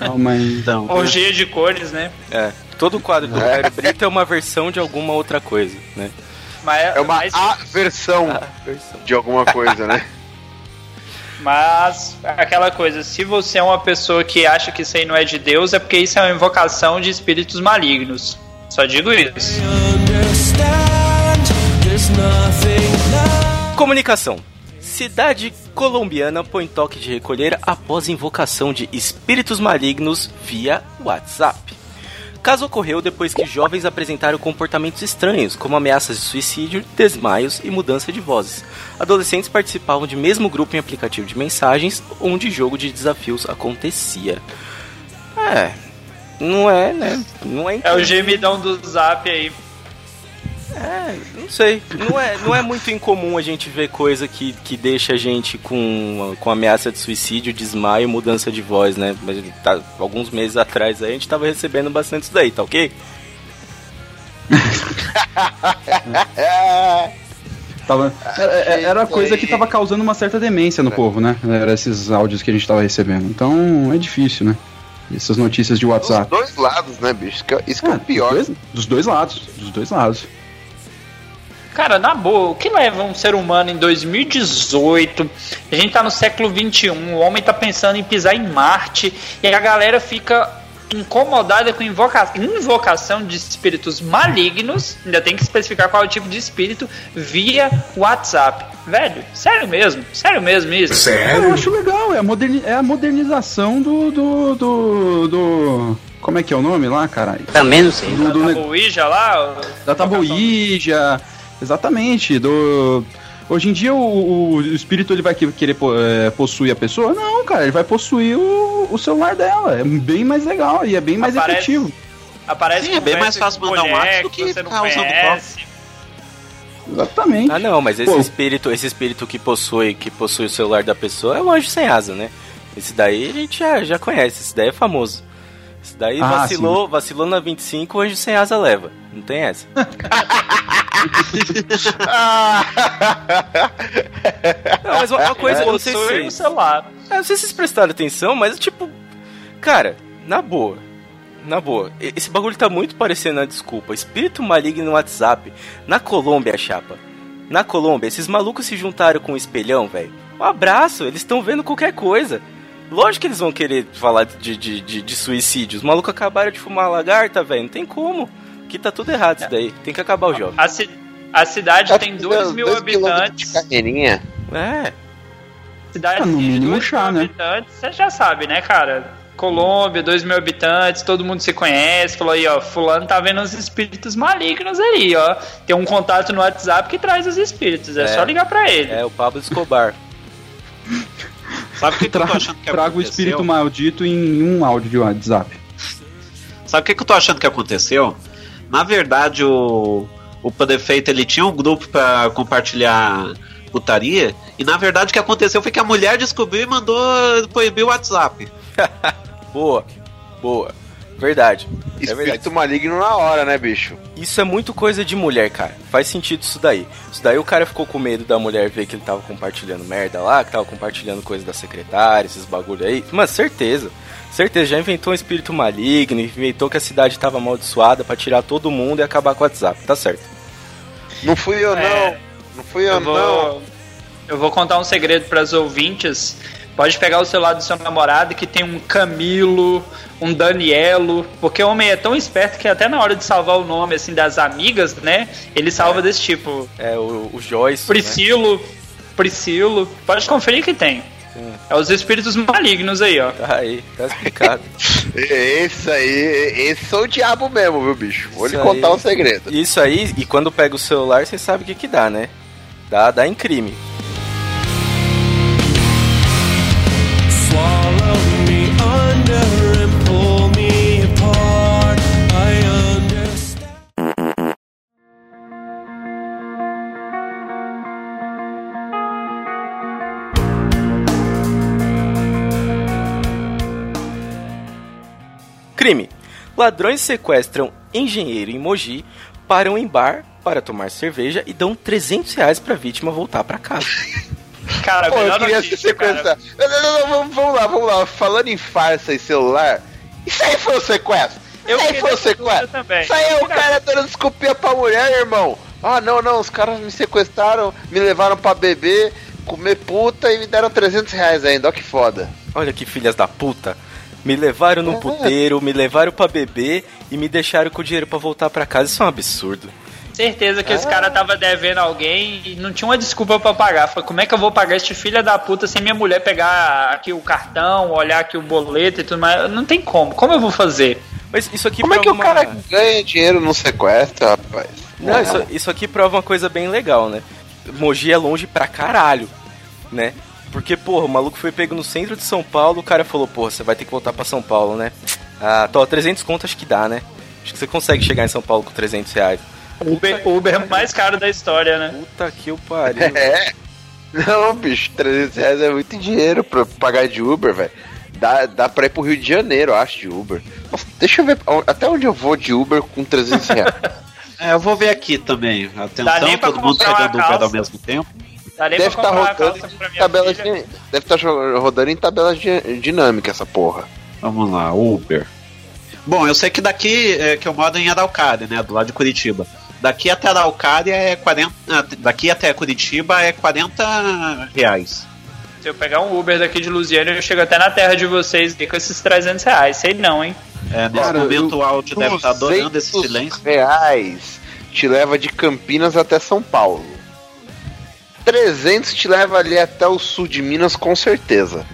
Não, mas. Então, Orgia de cores, né? É, todo quadro do Romero Brito é uma versão de alguma outra coisa, né? Mas, É uma mas, versão A versão. de alguma coisa, né? mas aquela coisa, se você é uma pessoa que acha que isso aí não é de Deus, é porque isso é uma invocação de espíritos malignos. Só digo isso. Comunicação. Cidade colombiana põe toque de recolher após invocação de espíritos malignos via WhatsApp. Caso ocorreu depois que jovens apresentaram comportamentos estranhos, como ameaças de suicídio, desmaios e mudança de vozes. Adolescentes participavam de mesmo grupo em aplicativo de mensagens, onde jogo de desafios acontecia. É, não é, né? Não é É o gemidão do zap aí. É, não sei. Não é, não é muito incomum a gente ver coisa que, que deixa a gente com, com ameaça de suicídio, desmaio, mudança de voz, né? Mas tá, alguns meses atrás aí a gente tava recebendo bastante isso daí, tá ok? *laughs* Tava, era, era coisa que tava causando uma certa demência no povo, né? Era esses áudios que a gente tava recebendo. Então é difícil, né? Essas notícias de Dos WhatsApp. dois lados, né, bicho? Isso que é, isso que é o pior. Dos dois, dos dois lados. Dos dois lados. Cara, na boa, o que leva um ser humano em 2018? A gente tá no século 21, o homem tá pensando em pisar em Marte e a galera fica incomodada com invoca invocação de espíritos malignos, ainda tem que especificar qual é o tipo de espírito, via WhatsApp. Velho, sério mesmo, sério mesmo isso. Eu acho legal, é a, moderni- é a modernização do, do, do, do- Como é que é o nome lá, caralho? Também não sei. Do, do, Da Ouija lá, da tabuíja, exatamente, do... Hoje em dia o, o- o espírito ele vai que- querer é, possuir a pessoa? Não, cara, ele vai possuir o, o celular dela. É bem mais legal e é bem mais Aparece- efetivo. aparece Sim, é bem mais fácil mandar um mulher WhatsApp do que você não ficar usando conhece. Exatamente. Ah não, mas esse Pô. espírito, esse espírito que possui, que possui o celular da pessoa é o anjo sem asa, né? Esse daí a gente já, já conhece, esse daí é famoso. Esse daí Ah, vacilou, vacilou na 25, o anjo sem asa leva. Não tem essa. *laughs* *laughs* Não, mas uma, uma coisa, eu não sei se o vocês- celular. É, não sei se vocês prestaram atenção, mas tipo. Cara, na boa. Na boa. Esse bagulho tá muito parecendo a desculpa. Espírito maligno no WhatsApp. Na Colômbia, chapa. Na Colômbia, esses malucos se juntaram com o espelhão, velho. Um abraço, eles estão vendo qualquer coisa. Lógico que eles vão querer falar de, de, de, de suicídio. Os malucos acabaram de fumar lagarta, velho. Não tem como. Aqui tá tudo errado isso daí. Tem que acabar o jogo. A, ci- a cidade tem 2 mil Dois habitantes. Carreirinha. É. Cidade Ah, no de mínimo 2 chá, mil né? habitantes, você já sabe, né, cara? Colômbia, 2 mil habitantes, todo mundo se conhece. Falou aí, ó, fulano tá vendo os espíritos malignos ali, ó. Tem um contato no WhatsApp que traz os espíritos, é, É. só ligar pra ele. É o Pablo Escobar. *laughs* sabe o que, que eu Tra tô achando que traga o aconteceu? espírito maldito em um áudio de WhatsApp. Sabe o que, que eu tô achando que aconteceu? Na verdade, o, o prefeito ele tinha um grupo pra compartilhar putaria, e na verdade o que aconteceu foi que a mulher descobriu e mandou proibir o WhatsApp. *laughs* Boa. Boa. Verdade. É verdade. Espírito maligno na hora, né, bicho? Isso é muito coisa de mulher, cara. Faz sentido isso daí. Isso daí o cara ficou com medo da mulher ver que ele tava compartilhando merda lá, que tava compartilhando coisa da secretária, esses bagulho aí. Mano, certeza. Certeza, já inventou um espírito maligno, inventou que a cidade tava amaldiçoada pra tirar todo mundo e acabar com o WhatsApp. Tá certo. Não fui eu, É. não. Não fui eu, Eu não. vou, eu vou contar um segredo para os ouvintes. Pode pegar o celular do seu namorado que tem um Camilo, um Danielo, porque o homem é tão esperto que até na hora de salvar o nome assim das amigas, né? Ele salva desse tipo. É o, o Joyce. né? Priscilo, Priscilo. Pode conferir que tem. É os espíritos malignos aí, ó. Tá aí, tá explicado. *laughs* Esse aí, esse sou o diabo mesmo, viu, bicho? Vou lhe Isso contar aí. um segredo. Isso aí, e quando pega o celular, você sabe o que que dá, né? Dá, dá em crime. Crime. Ladrões sequestram engenheiro em Mogi, param em bar para tomar cerveja e dão 300 reais pra vítima voltar pra casa. Cara, Pô, eu melhor queria notícia, ser sequestrado. Não, não, não, vamos, vamos lá, vamos lá. Falando em farsa e celular, isso aí foi um sequestro. Eu isso aí foi um sequestro. também. Isso aí é o cara dando desculpinha pra mulher, irmão. Ah, não, não, os caras me sequestraram, me levaram pra beber, comer puta e me deram 300 reais ainda, ó que foda. Olha que filhas da puta. Me levaram num É. puteiro, me levaram pra beber e me deixaram com o dinheiro pra voltar pra casa. Isso é um absurdo. Certeza que esse Ah. cara tava devendo alguém e não tinha uma desculpa pra pagar. Falei, como é que eu vou pagar este filho da puta sem minha mulher pegar aqui o cartão, olhar aqui o boleto e tudo mais? Não tem como. Como eu vou fazer? Mas isso aqui Como é que o prova cara uma- ganha dinheiro no sequestro, rapaz? Não, isso, isso aqui prova uma coisa bem legal, né? Mogi é longe pra caralho, né? Porque, porra, o maluco foi pego no centro de São Paulo, o cara falou, porra, você vai ter que voltar pra São Paulo, né? Ah, tô, 300 conto acho que dá, né? Acho que você consegue chegar em São Paulo com 300 reais. Uber, Uber mais caro da história, né? Puta que o pariu. *laughs* É. Não, bicho, 300 reais é muito dinheiro pra pagar de Uber, velho. Dá, dá pra ir pro Rio de Janeiro, eu acho, de Uber. Deixa eu ver até onde eu vou de Uber com 300 reais. *laughs* É, eu vou ver aqui também. Atenção, todo mundo pegando calça. ao mesmo tempo. Dá nem Deve pra estar uma rodando tabela de, Deve estar rodando em tabela di- dinâmica essa porra. Vamos lá, Uber. Bom, eu sei que daqui é, que eu moro em Araucária, né? Do lado de Curitiba. Daqui até Araucária é 40. ah, Daqui até Curitiba é 40 reais. Se eu pegar um Uber daqui de Lusiana, eu chego até na terra de vocês e com esses 300 reais. Sei não, hein? É, nesse Cara, momento o áudio deve estar adorando esse 200 silêncio. reais te leva de Campinas até São Paulo. 300 te leva ali até o sul de Minas, com certeza.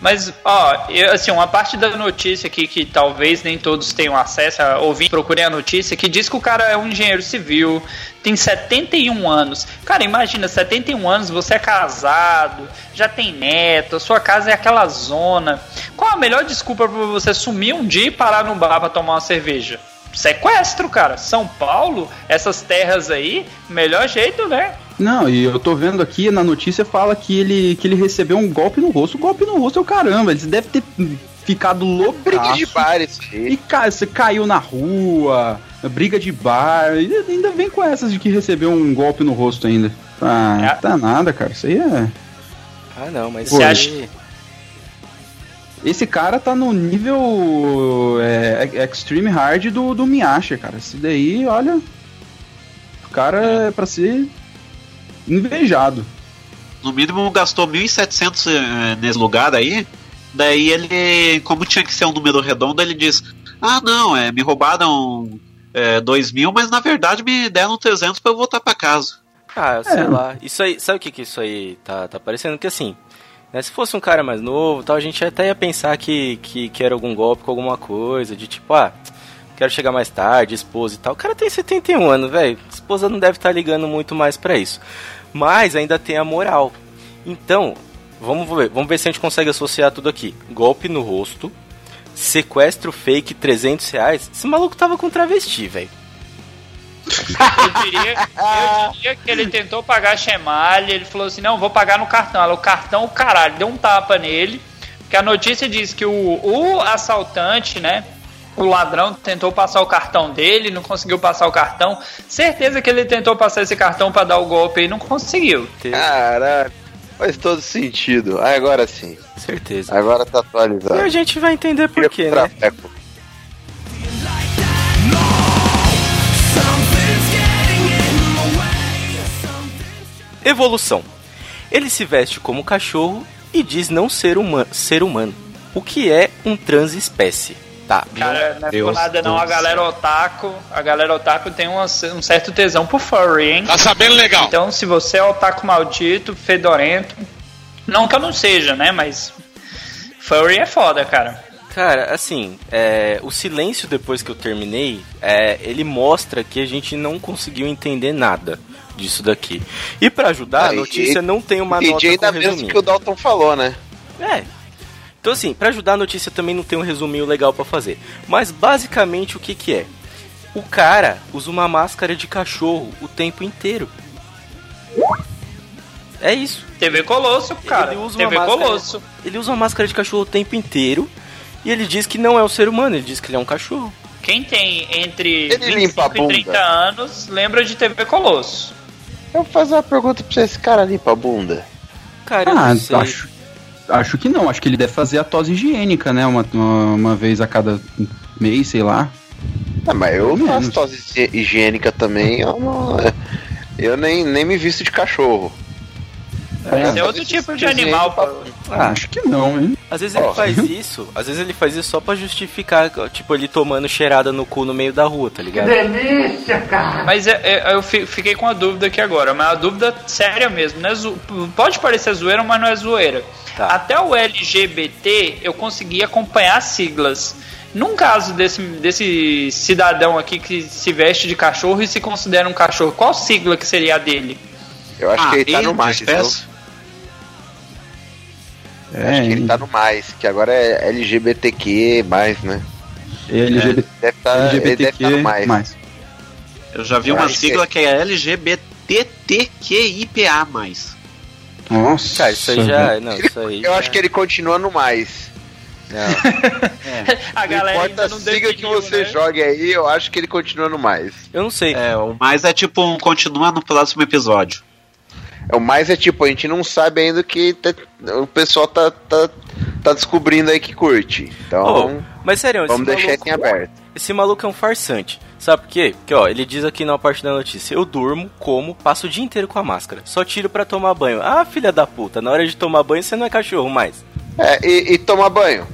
Mas, ó, eu, assim, uma parte da notícia aqui que talvez nem todos tenham acesso, a ouvir, a notícia, que diz que o cara é um engenheiro civil, tem 71 anos. Cara, imagina, 71 anos, você é casado, já tem neto, a sua casa é aquela zona. Qual a melhor desculpa pra você sumir um dia e parar num bar pra tomar uma cerveja? Sequestro, cara. São Paulo, essas terras aí, melhor jeito, né? Não, e eu tô vendo aqui na notícia fala que ele, que ele recebeu um golpe no rosto. O golpe no rosto é o caramba, ele deve ter ficado Briga de louco. bar isso E aí. cara, você caiu na rua, briga de bar, e ainda vem com essas de que recebeu um golpe no rosto ainda. Ah, É. tá nada, cara. Isso aí é. Ah, não, mas Você acha- Esse cara tá no nível é, Extreme Hard do, do Miyashi, cara. Esse daí, olha. O cara é pra ser invejado. No mínimo gastou 1.700 eh, nesse lugar aí. Daí ele, como tinha que ser um número redondo, ele diz: Ah, não, é, me roubaram é, 2 mil, mas na verdade me deram 300 pra eu voltar pra casa. Ah, sei É. lá. Isso aí, sabe o que, que isso aí tá, tá parecendo? Que assim, né, se fosse um cara mais novo tal, a gente até ia pensar que, que, que era algum golpe com alguma coisa, de tipo, ah, quero chegar mais tarde, esposa e tal. O cara tem 71 anos, velho. Esposa não deve estar ligando muito mais pra isso. Mas ainda tem a moral. Então, vamos ver, vamos ver se a gente consegue associar tudo aqui. Golpe no rosto, sequestro fake 300 reais. Esse maluco tava com travesti, velho. Eu diria, eu diria que ele tentou pagar a Chemalha, ele falou assim, não, vou pagar no cartão. Ela, o cartão, o caralho, deu um tapa nele. Porque a notícia diz que o, o assaltante, né? O ladrão tentou passar o cartão dele, não conseguiu passar o cartão. Certeza que ele tentou passar esse cartão pra dar o golpe e não conseguiu. Caralho, faz todo sentido. Ah, agora sim. Certeza. Agora tá E a atualizado. gente vai entender por quê, né? Trafeco. Evolução. Ele se veste como cachorro e diz não ser, huma ser humano. O que é um transespécie? Tá. Cara, não é por Deus nada não, a galera otaku, a galera otaku tem uma- um certo tesão por furry, hein? Tá sabendo legal. Então, se você é otaku maldito, fedorento, não que eu não seja, né? Mas furry é foda, cara. Cara, assim, é, o silêncio depois que eu terminei, é, ele mostra que a gente não conseguiu entender nada disso daqui. E pra ajudar, a e- notícia não tem uma Entendi nota ainda com mesmo resuminho. que o Dalton falou, né? É. Então assim, pra ajudar a notícia também não tem um resuminho legal pra fazer. Mas basicamente o que que é? O cara usa uma máscara de cachorro o tempo inteiro. É isso. TV Colosso, cara. Ele usa uma TV máscara- Colosso. Ele usa uma máscara de cachorro o tempo inteiro e ele diz que não é um ser humano, ele diz que ele é um cachorro. Quem tem entre Ele limpa a 25 e 30 bunda. anos lembra de TV Colosso. Eu vou fazer uma pergunta pra você, esse cara limpa a bunda? Cara, eu Ah, não sei. acho, acho que não. Acho que ele deve fazer a tosse higiênica, né? Uma, uma, uma vez a cada mês, sei lá. Ah, mas eu faço tosse hi- higiênica também, eu não... Eu nem, nem me visto de cachorro. Esse é outro tipo de animal. Ah, acho que não, hein? Às vezes ele Ó. faz *laughs* isso, às vezes ele faz isso só pra justificar, tipo, ele tomando cheirada no cu no meio da rua, tá ligado? Mas é- é- eu fi- fiquei com a dúvida aqui agora, mas a dúvida séria mesmo, né? Pode parecer zoeira, mas não é zoeira. Tá. Até o LGBT eu consegui acompanhar as siglas. Num caso desse, desse cidadão aqui que se veste de cachorro e se considera um cachorro, qual sigla que seria a dele? Eu acho Ah, que ele tá no mais, espécie? Eu acho que ele tá no mais, que agora é LGBTQ+, né? LGBT, Deve tá, ele deve LGBTQ+. tá no mais. Eu já vi Eu uma acho que- sigla que é LGBTQIPA+. Nossa. Cara, isso aí já. Não, isso aí. Eu já- acho que ele continua no mais. Não, *laughs* *laughs* A Não galera importa ainda a não sigla que você né? jogue aí, eu acho que ele continua no mais. eu não sei. É, o mais é tipo um continua no próximo episódio. O mais é tipo, a gente não sabe ainda o que tá- o pessoal tá, tá, tá descobrindo aí que curte. Então, Ô, mas sério, vamos esse deixar maluco, isso em aberto. esse maluco é um farsante. Sabe por quê? Porque, ó, ele diz aqui na parte da notícia: Eu durmo, como, passo o dia inteiro com a máscara. Só tiro pra tomar banho. Ah, filha da puta, na hora de tomar banho você não é cachorro mais. É, e, e tomar banho.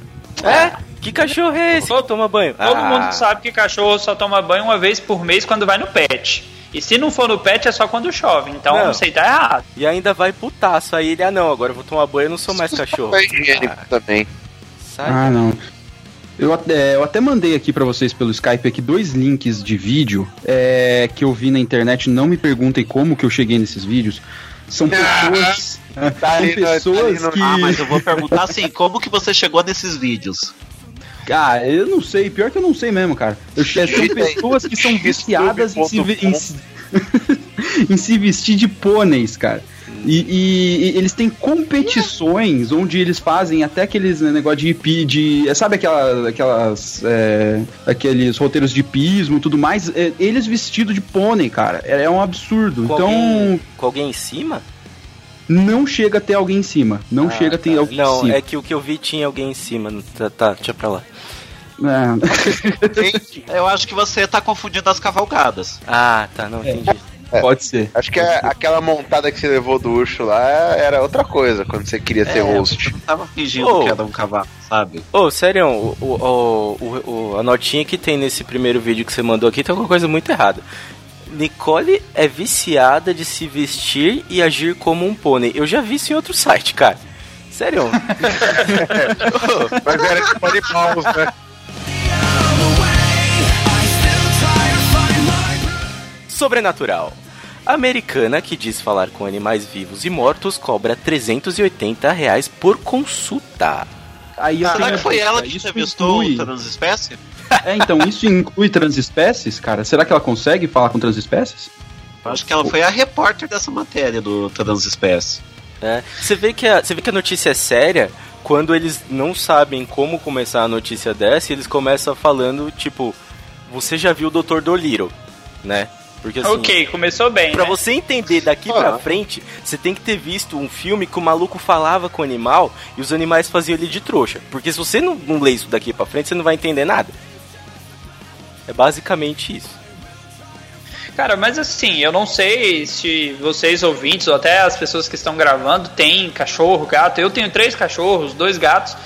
É? Que cachorro é esse que toma banho? Todo Ah, mundo sabe que cachorro só toma banho uma vez por mês quando vai no pet. E se não for no pet é só quando chove. Então Não. não sei, tá errado. E ainda vai putaço. Aí ele, ah não, agora eu vou tomar banho, eu não sou mais cachorro. Higiênico também. Sai. Ah, não. Eu até, eu até mandei aqui pra vocês pelo Skype aqui dois links de vídeo é, que eu vi na internet. Não me perguntem como que eu cheguei nesses vídeos. São pessoas. Tá são no- tá pessoas no- que. Ah, mas eu vou perguntar assim, como que você chegou nesses vídeos? Ah, eu não sei. Pior que eu não sei mesmo, cara. Eu, são pessoas que são viciadas em se, em, se- *laughs* em se vestir de pôneis, cara. E, e- e eles têm competições onde eles fazem até aqueles né, negócio de hipi, de. Sabe aquela, aquelas. é, aqueles roteiros de pismo e tudo mais? É, eles vestidos de pônei, cara. É, é um absurdo. Com então, alguém, com alguém em cima? Não chega a ter alguém em cima. Não Ah, chega a ter tá. alguém Não, em cima. é que o que eu vi tinha alguém em cima. não- Tá, tá deixa pra lá. É, *laughs* Eu acho que você tá confundindo as cavalgadas. Ah, tá, não, entendi. pode ser. acho que a- aquela montada que você levou do urso lá era outra coisa quando você queria ser É, host. Não tava fingindo Oh. que era um cavalo, sabe? Ô, sério, o, o, o- o- a notinha que tem nesse primeiro vídeo que você mandou aqui tem alguma coisa muito errada. Nicole é viciada de se vestir e agir como um pônei. Eu já vi isso em outro site, cara. Sério. *laughs* Mas era tipo animals, né? Sobrenatural. A americana que diz falar com animais vivos e mortos cobra 380 reais por consulta. Aí eu Será que foi ela que entrevistou inclui- o transespécie? É, então, isso inclui transespécies, cara? Será que ela consegue falar com transespécies? Acho que ela foi a repórter dessa matéria do transespécie. É, você vê que a, você vê que a notícia é séria quando eles não sabem como começar a notícia dessa e eles começam falando, tipo, você já viu o Dr. Dolittle, né? Porque assim, ok, começou bem. pra né? você entender daqui pra frente, você tem que ter visto um filme que o maluco falava com o animal e os animais faziam ele de trouxa. Porque se você não, não lê isso daqui pra frente, você não vai entender nada. É basicamente isso. Cara, mas assim, eu não sei se vocês ouvintes ou até as pessoas que estão gravando têm cachorro, gato. Eu tenho três cachorros, dois gatos.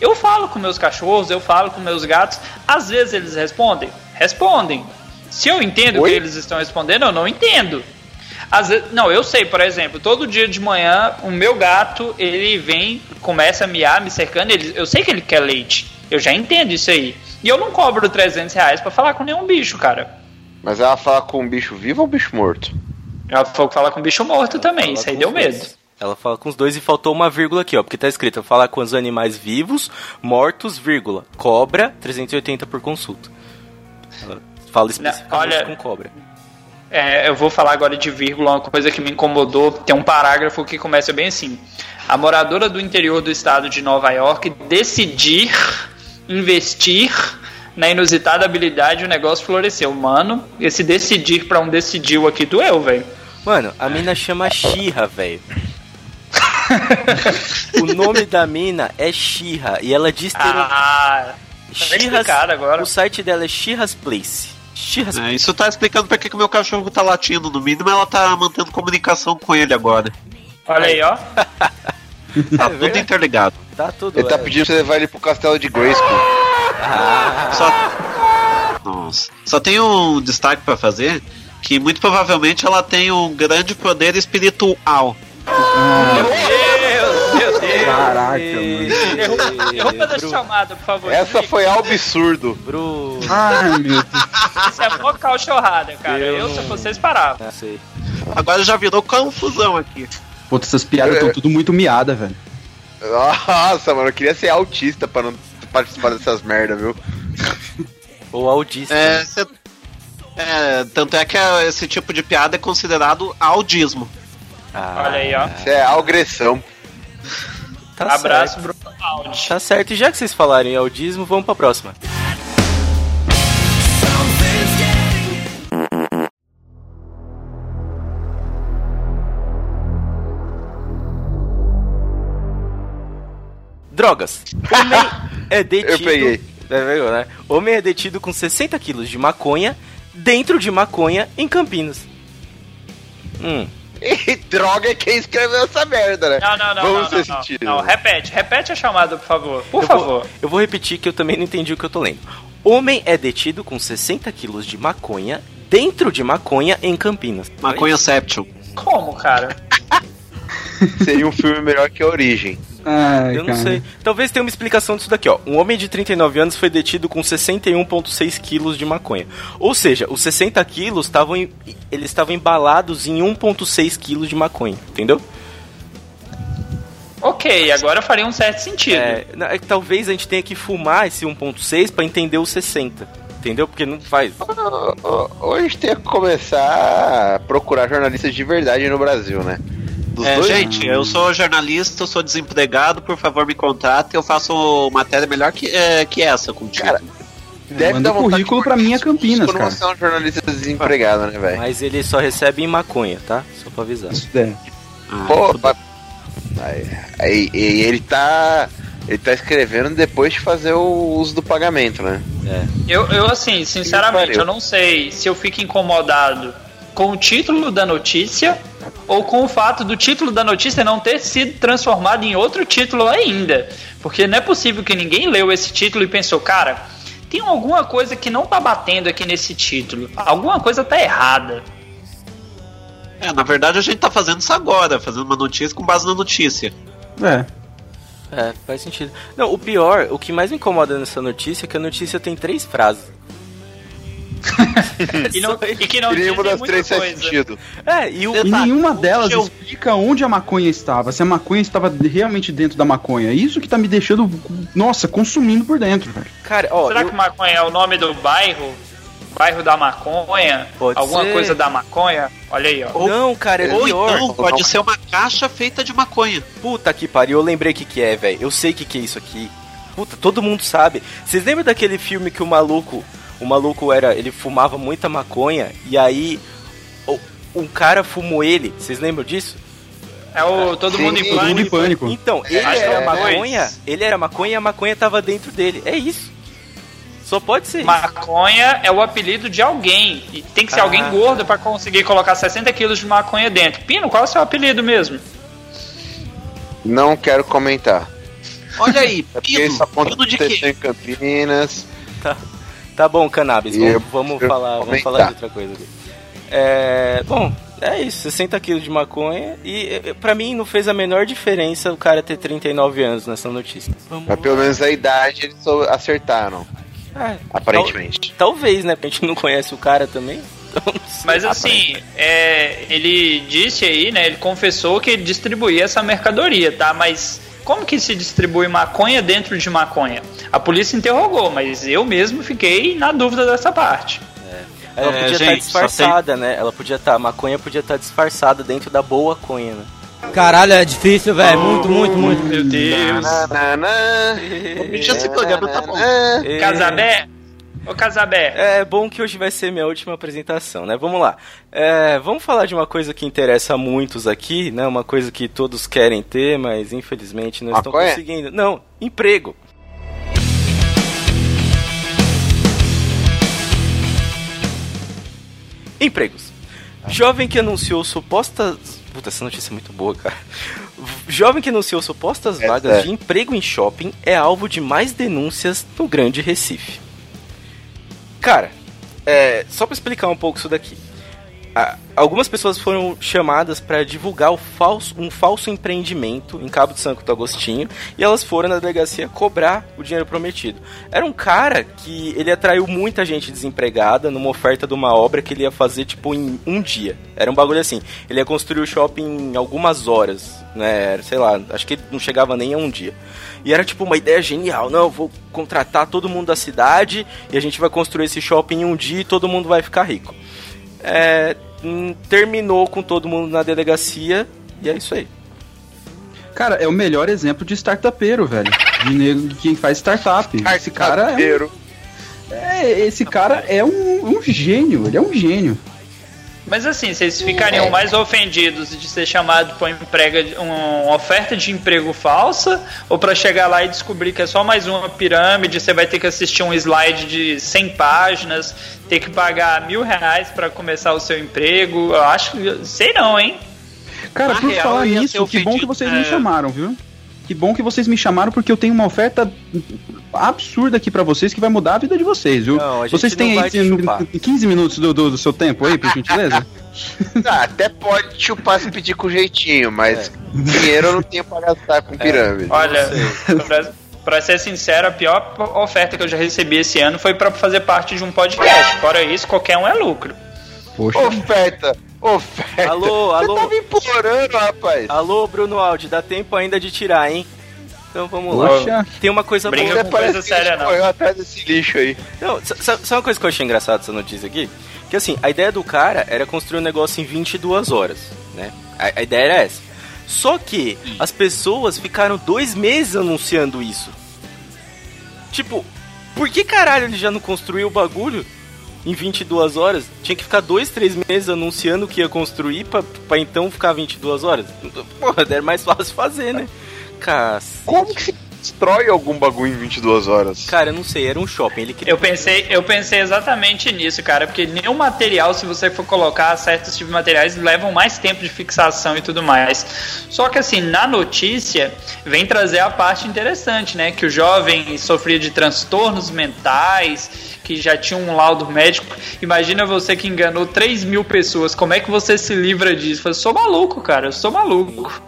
Eu falo com meus cachorros, eu falo com meus gatos. Às vezes eles respondem, respondem. Se eu entendo o que eles estão respondendo, eu não entendo. Às vezes, não, eu sei, por exemplo, todo dia de manhã o meu gato ele vem, começa a miar, me cercando. Ele, eu sei que ele quer leite. Eu já entendo isso aí. E eu não cobro 300 reais pra falar com nenhum bicho, cara. Mas ela fala com um bicho vivo ou um bicho morto? Ela falou que fala com bicho morto também, Fala isso aí deu medo. dois. Ela fala com os dois e faltou uma vírgula aqui, ó, porque tá escrito falar com os animais vivos, mortos, vírgula, cobra, 380 por consulta. Ela fala especificamente olha- com cobra. É, eu vou falar agora de vírgula, uma coisa que me incomodou. Tem um parágrafo que começa bem assim: A moradora do interior do estado de Nova York decidir investir na inusitada habilidade o negócio floresceu. Mano, esse decidir pra um decidiu aqui doeu, velho. Mano, a mina chama Shira, velho. *laughs* o nome da mina é Shira e ela diz ter. Ah, Shira's- explicado agora. O site dela é Shira's Place. Shira's É, isso tá explicando por que que o meu cachorro tá latindo. No mínimo, ela tá mantendo comunicação com ele agora. olha aí, ó. *laughs* Tá tudo verdade. interligado. Tá tudo. Ele tá é. pedindo pra você levar ele pro castelo de Grayskull. Só... Nossa. Só tem um destaque pra fazer, que muito provavelmente ela tem um grande poder espiritual. Meu Deus, meu Deus. Caraca, mano. Derruba, da chamada, por favor. Essa foi absurdo. Bruno. Ai, meu Deus. Isso é mó cachorrada, cara. Eu Eu, se vocês sei. Agora já virou confusão aqui. Puta, essas piadas estão tudo muito miadas, velho. Nossa, mano, eu queria ser autista pra não participar dessas merda, viu? *laughs* Ou audista. É, cê- é, tanto é que é, esse tipo de piada é considerado audismo. Ah, Olha aí, ó. Isso é agressão. Tá Abraço, certo. Bruno Aldi. Tá certo. E já que vocês falaram em audismo, vamos pra próxima. Drogas. Homem *laughs* é detido. Eu peguei. É, pegou, né? Homem é detido com 60 quilos de maconha dentro de maconha em Campinas. Hum. E droga é quem escreveu essa merda, né? Não, não, não, Vamos não, não, não. sentido. Não, repete, repete a chamada, por favor. Por eu favor. Vou, eu vou repetir que eu também não entendi o que eu tô lendo. Homem é detido com 60 quilos de maconha dentro de maconha em Campinas. Maconha Seption. Como, cara? *laughs* Seria um filme melhor que a Origem. Ai, Eu não cara. sei. Talvez tenha uma explicação disso daqui, ó. Um homem de 39 anos foi detido com 61,6 quilos de maconha. Ou seja, os 60 quilos estavam em- eles estavam embalados em 1,6 quilos de maconha, entendeu? Ok, agora faria um certo sentido. É, é que talvez a gente tenha que fumar esse 1,6 pra entender os 60, entendeu? Porque não faz. Hoje tem que começar a procurar jornalistas de verdade no Brasil, né? Dos É, dois- gente, eu sou jornalista, eu sou desempregado, por favor me contrate, eu faço matéria melhor que, é, que essa contigo. Cara, deve Manda dar vontade currículo de pra minha Campinas, quando cara. você é um jornalista desempregado, né, velho? Mas ele só recebe em maconha, tá? Só pra avisar. Isso é. Ah, Pô, aí, aí- e ele tá. Ele tá escrevendo depois de fazer o uso do pagamento, né? Eu, eu, assim, sinceramente, eu não sei se eu fico incomodado com o título da notícia ou com o fato do título da notícia não ter sido transformado em outro título ainda. Porque não é possível que ninguém leu esse título e pensou, cara, tem alguma coisa que não tá batendo aqui nesse título. Alguma coisa tá errada. É, na verdade a gente tá fazendo isso agora, fazendo uma notícia com base na notícia. É. É, faz sentido. Não, o pior, o que mais me incomoda nessa notícia é que a notícia tem três frases. *laughs* E, não, e que não Nenhuma das três faz coisa. sentido. É, e o. E nenhuma delas eu- explica onde a maconha estava, se a maconha estava realmente dentro da maconha. Isso que tá me deixando, nossa, consumindo por dentro, velho. Cara, ó, Será eu- que maconha é o nome do bairro? Bairro da maconha? Pode Alguma ser. coisa da maconha? Olha aí, ó. Não, cara, é Ou pior. então pode ser uma caixa feita de maconha. Puta que pariu, eu lembrei o que, que é, velho. Eu sei o que, que é isso aqui. Puta, todo mundo sabe. Vocês lembram daquele filme que o maluco. O maluco era. Ele fumava muita maconha e aí. Um cara fumou ele. Vocês lembram disso? É o Todo Sim, Mundo em Todo mundo Pânico. em pânico. Então, ele acho que era é maconha. Ele era maconha e a maconha tava dentro dele. É isso. Só pode ser isso. Maconha é o apelido de alguém. E tem que ser Ah. alguém gordo pra conseguir colocar 60 quilos de maconha dentro. Pino, qual é o seu apelido mesmo? Não quero comentar. Olha aí, É pino, isso pino de quê? em Campinas. Tá bom, cannabis. Vamos, vamos falar, vamos falar de outra coisa aqui. É, bom, é isso. 60 quilos de maconha. E pra mim não fez a menor diferença o cara ter 39 anos nessa notícia. Vamos Mas pelo menos a idade eles só acertaram, É, aparentemente. tal- talvez, né? Porque a gente não conhece o cara também. Então. Mas assim, é, ele disse aí, né? Ele confessou que ele distribuía essa mercadoria, tá? Mas como que se distribui maconha dentro de maconha? A polícia interrogou, mas eu mesmo fiquei na dúvida dessa parte. Ela É, podia estar gente, disfarçada, né? Ela podia estar. a maconha podia estar disfarçada dentro da boa conha, né? Caralho, é difícil, velho. Muito, muito, muito. Meu Deus. Nananã. Bicho, esse programa tá bom. E- Casabé, Ô, Casabé. É bom que hoje vai ser minha última apresentação, né? Vamos lá. É, vamos falar de uma coisa que interessa a muitos aqui, né? Uma coisa que todos querem ter, mas infelizmente não estão conseguindo. Não, emprego. Empregos. Jovem que anunciou supostas. Puta, essa notícia é muito boa, cara. Jovem que anunciou supostas É vagas sério. de emprego em shopping é alvo de mais denúncias no Grande Recife. Cara, é, só pra explicar um pouco isso daqui. Algumas pessoas foram chamadas para divulgar falso- um falso empreendimento em Cabo de Santo Agostinho e elas foram na delegacia cobrar o dinheiro prometido. Era um cara que ele atraiu muita gente desempregada numa oferta de uma obra que ele ia fazer tipo em um dia. Era um bagulho assim. Ele ia construir o shopping em algumas horas, né? Sei lá, acho que não chegava nem a um dia. E era tipo uma ideia genial. Não, eu vou contratar todo mundo da cidade e a gente vai construir esse shopping em um dia e todo mundo vai ficar rico. É, hum, terminou com todo mundo na delegacia e é isso aí. Cara, é o melhor exemplo de startupeiro, velho. De nego de quem faz startup. Esse cara é, um, é, esse cara é um, um gênio, ele é um gênio. Mas assim, vocês ficariam mais ofendidos de ser chamado para uma oferta de emprego falsa ou para chegar lá e descobrir que é só mais uma pirâmide, você vai ter que assistir um slide de 100 páginas, ter que pagar mil reais para começar o seu emprego? Eu acho que. Sei não, hein? Cara, Na por real, falar nisso, que bom que vocês me é. chamaram, viu? Que bom que vocês me chamaram porque eu tenho uma oferta absurda aqui pra vocês que vai mudar a vida de vocês, viu? Não, a gente vocês não têm vai aí te chupar. 15 minutos do, do, do seu tempo aí, por gentileza? *laughs* Ah, até pode chupar se pedir com jeitinho, mas dinheiro eu não tenho pra gastar com pirâmide. Olha, *laughs* pra, pra ser sincero, a pior oferta que eu já recebi esse ano foi para fazer parte de um podcast. Fora isso, qualquer um é lucro. Poxa. Oferta, oferta. Alô, alô. Você tava implorando, rapaz. Alô, Bruno Aldi, dá tempo ainda de tirar, hein? Então vamos lá. Poxa. Tem uma coisa Brinca boa. Com coisa séria, não. correu atrás desse lixo aí. Não, sa- sa- sabe uma coisa que eu achei engraçada dessa notícia aqui? Que assim, a ideia do cara era construir um negócio em 22 horas, né? A, a ideia era essa. Só que as pessoas ficaram dois meses anunciando isso. Tipo, por que caralho ele já não construiu o bagulho em 22 horas? Tinha que ficar dois, três meses anunciando que ia construir pra, pra então ficar 22 horas? Porra, era mais fácil fazer, né? Cacete. Como que destrói algum bagulho em 22 horas? Cara, eu não sei, era um shopping. Ele queria Eu pensei, eu pensei exatamente nisso, cara, porque nenhum material, se você for colocar certos tipos de materiais, levam mais tempo de fixação e tudo mais. Só que assim, na notícia, vem trazer a parte interessante, né? Que o jovem sofria de transtornos mentais, que já tinha um laudo médico. Imagina você que enganou 3 mil pessoas, como é que você se livra disso? Eu sou maluco, cara, eu sou maluco.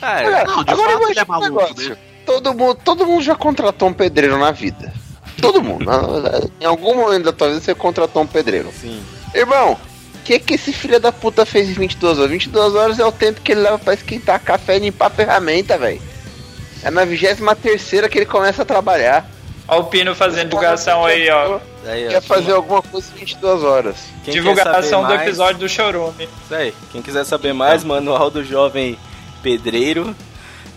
Ah, Olha, Não, de agora fato ele é maluco, né? Todo mundo, todo mundo já contratou um pedreiro na vida. Todo mundo. em algum momento da tua vida você contratou um pedreiro. sim. Irmão, o que que esse filho da puta fez em 22 horas? 22 horas é o tempo que ele leva pra esquentar café e limpar a ferramenta, velho. É na 23 que ele começa a trabalhar. Ó o Pino fazendo divulgação aí, ó. Aí, ó, Quer fazer alguma coisa em 22 horas. quem divulgação do mais- episódio do Chorume. Isso aí. Quem quiser saber mais, manual do jovem pedreiro.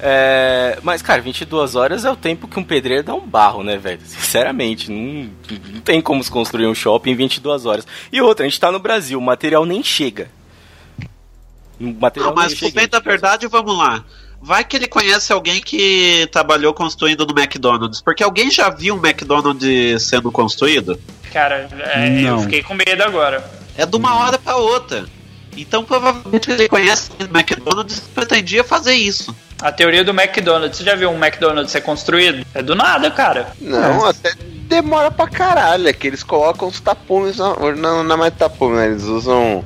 É, mas, cara, 22 horas é o tempo que um pedreiro dá um barro, né, velho? Sinceramente, não, não tem como se construir um shopping em 22 horas. E outra, a gente tá no Brasil, o material nem chega. O material Não, mas por bem da verdade, vamos lá. Vai que ele conhece alguém que trabalhou construindo no McDonald's. Porque alguém já viu um McDonald's sendo construído? Cara, é, eu fiquei com medo agora. É de uma hora pra outra. Então provavelmente ele conhece o McDonald's e pretendia fazer isso. A teoria do McDonald's. Você já viu um McDonald's ser construído? É do nada, cara. Não, até demora pra caralho. É que eles colocam os tapumes. na- Não, não é mais tapume, né? Eles usam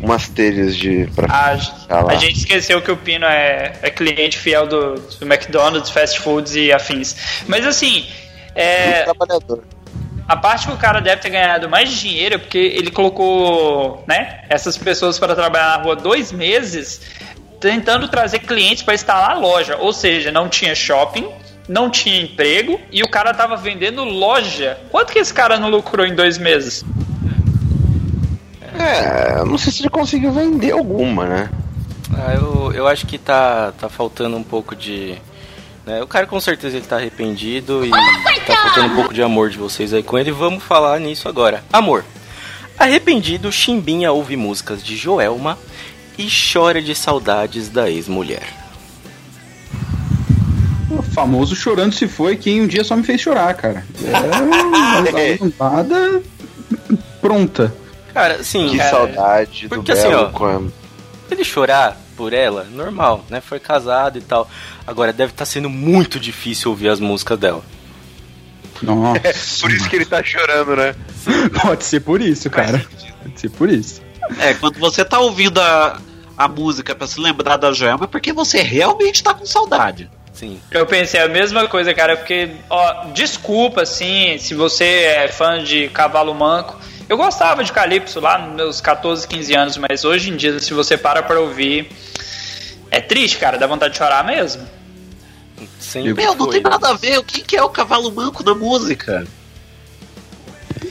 umas telhas de. Pra... A, Ah a gente esqueceu que o Pino é, é cliente fiel do, do McDonald's, fast foods e afins. Mas assim, é, trabalhador. A parte que o cara deve ter ganhado mais dinheiro é porque ele colocou, né, essas pessoas para trabalhar na rua dois meses, tentando trazer clientes para instalar a loja. Ou seja, não tinha shopping, não tinha emprego e o cara tava vendendo loja. Quanto que esse cara não lucrou em dois meses? É, eu não sei se ele conseguiu vender alguma, né? Ah, eu, eu acho que tá, tá faltando um pouco de. Né, O cara com certeza ele tá arrependido e. tá faltando um pouco de amor de vocês aí com ele. Vamos falar nisso agora. Amor. Arrependido, Chimbinha ouve músicas de Joelma e chora de saudades da ex-mulher. O famoso chorando se foi quem um dia só me fez chorar, cara. É *laughs* uma lambada pronta. Cara, assim. Que cara, saudade do porque assim, belo ó, quando. Ele chorar por ela, normal, né? Foi casado e tal. Agora deve estar sendo muito difícil ouvir as músicas dela. Nossa. *laughs* Por isso que ele tá chorando, né? Pode ser por isso, cara. Pode ser por isso. É, quando você tá ouvindo a, a música pra se lembrar da Joelma, é porque você realmente tá com saudade. Sim. Eu pensei a mesma coisa, cara, porque, ó, desculpa, assim, se você é fã de Cavalo Manco. Eu gostava de Calypso lá nos meus 14, 15 anos, mas hoje em dia, se você para pra ouvir, é triste, cara, dá vontade de chorar mesmo. Sempre Meu, não foi, tem né? nada a ver. O que, que é o cavalo manco na música?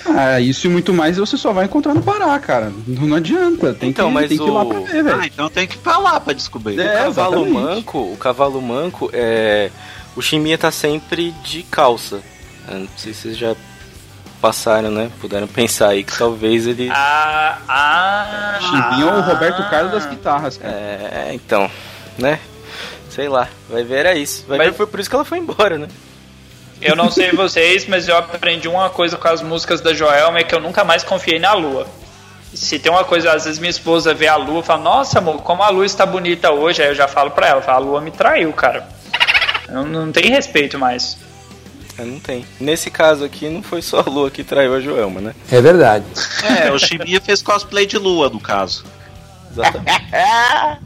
Ah, isso e muito mais você só vai encontrar no Pará, cara. Não, não adianta. Tem, Então, que, mas tem que ir lá o- pra ver, velho. Ah, então tem que ir pra lá pra descobrir. É, o cavalo exatamente. manco, o cavalo manco é. O Chimbinha tá sempre de calça. Eu não sei se vocês já passaram, né? Puderam pensar aí que talvez ele. Ah, ah. Chimbinha é o Roberto ah. Carlos das guitarras, cara. É, então, né? Sei lá, vai ver era isso. Vai Mas- ver foi por isso que ela foi embora, né? Eu não sei vocês, mas eu aprendi uma coisa com as músicas da Joelma, é que eu nunca mais confiei na lua. Se tem uma coisa, às vezes minha esposa vê a lua e fala, nossa amor, como a lua está bonita hoje, aí eu já falo pra ela, falo, a lua me traiu, cara. Não, não tem respeito mais. É, não tem. Nesse caso aqui, não foi só a Lua que traiu a Joelma, né? É verdade. É, o Chimbinha fez cosplay de lua, no caso. Exatamente. É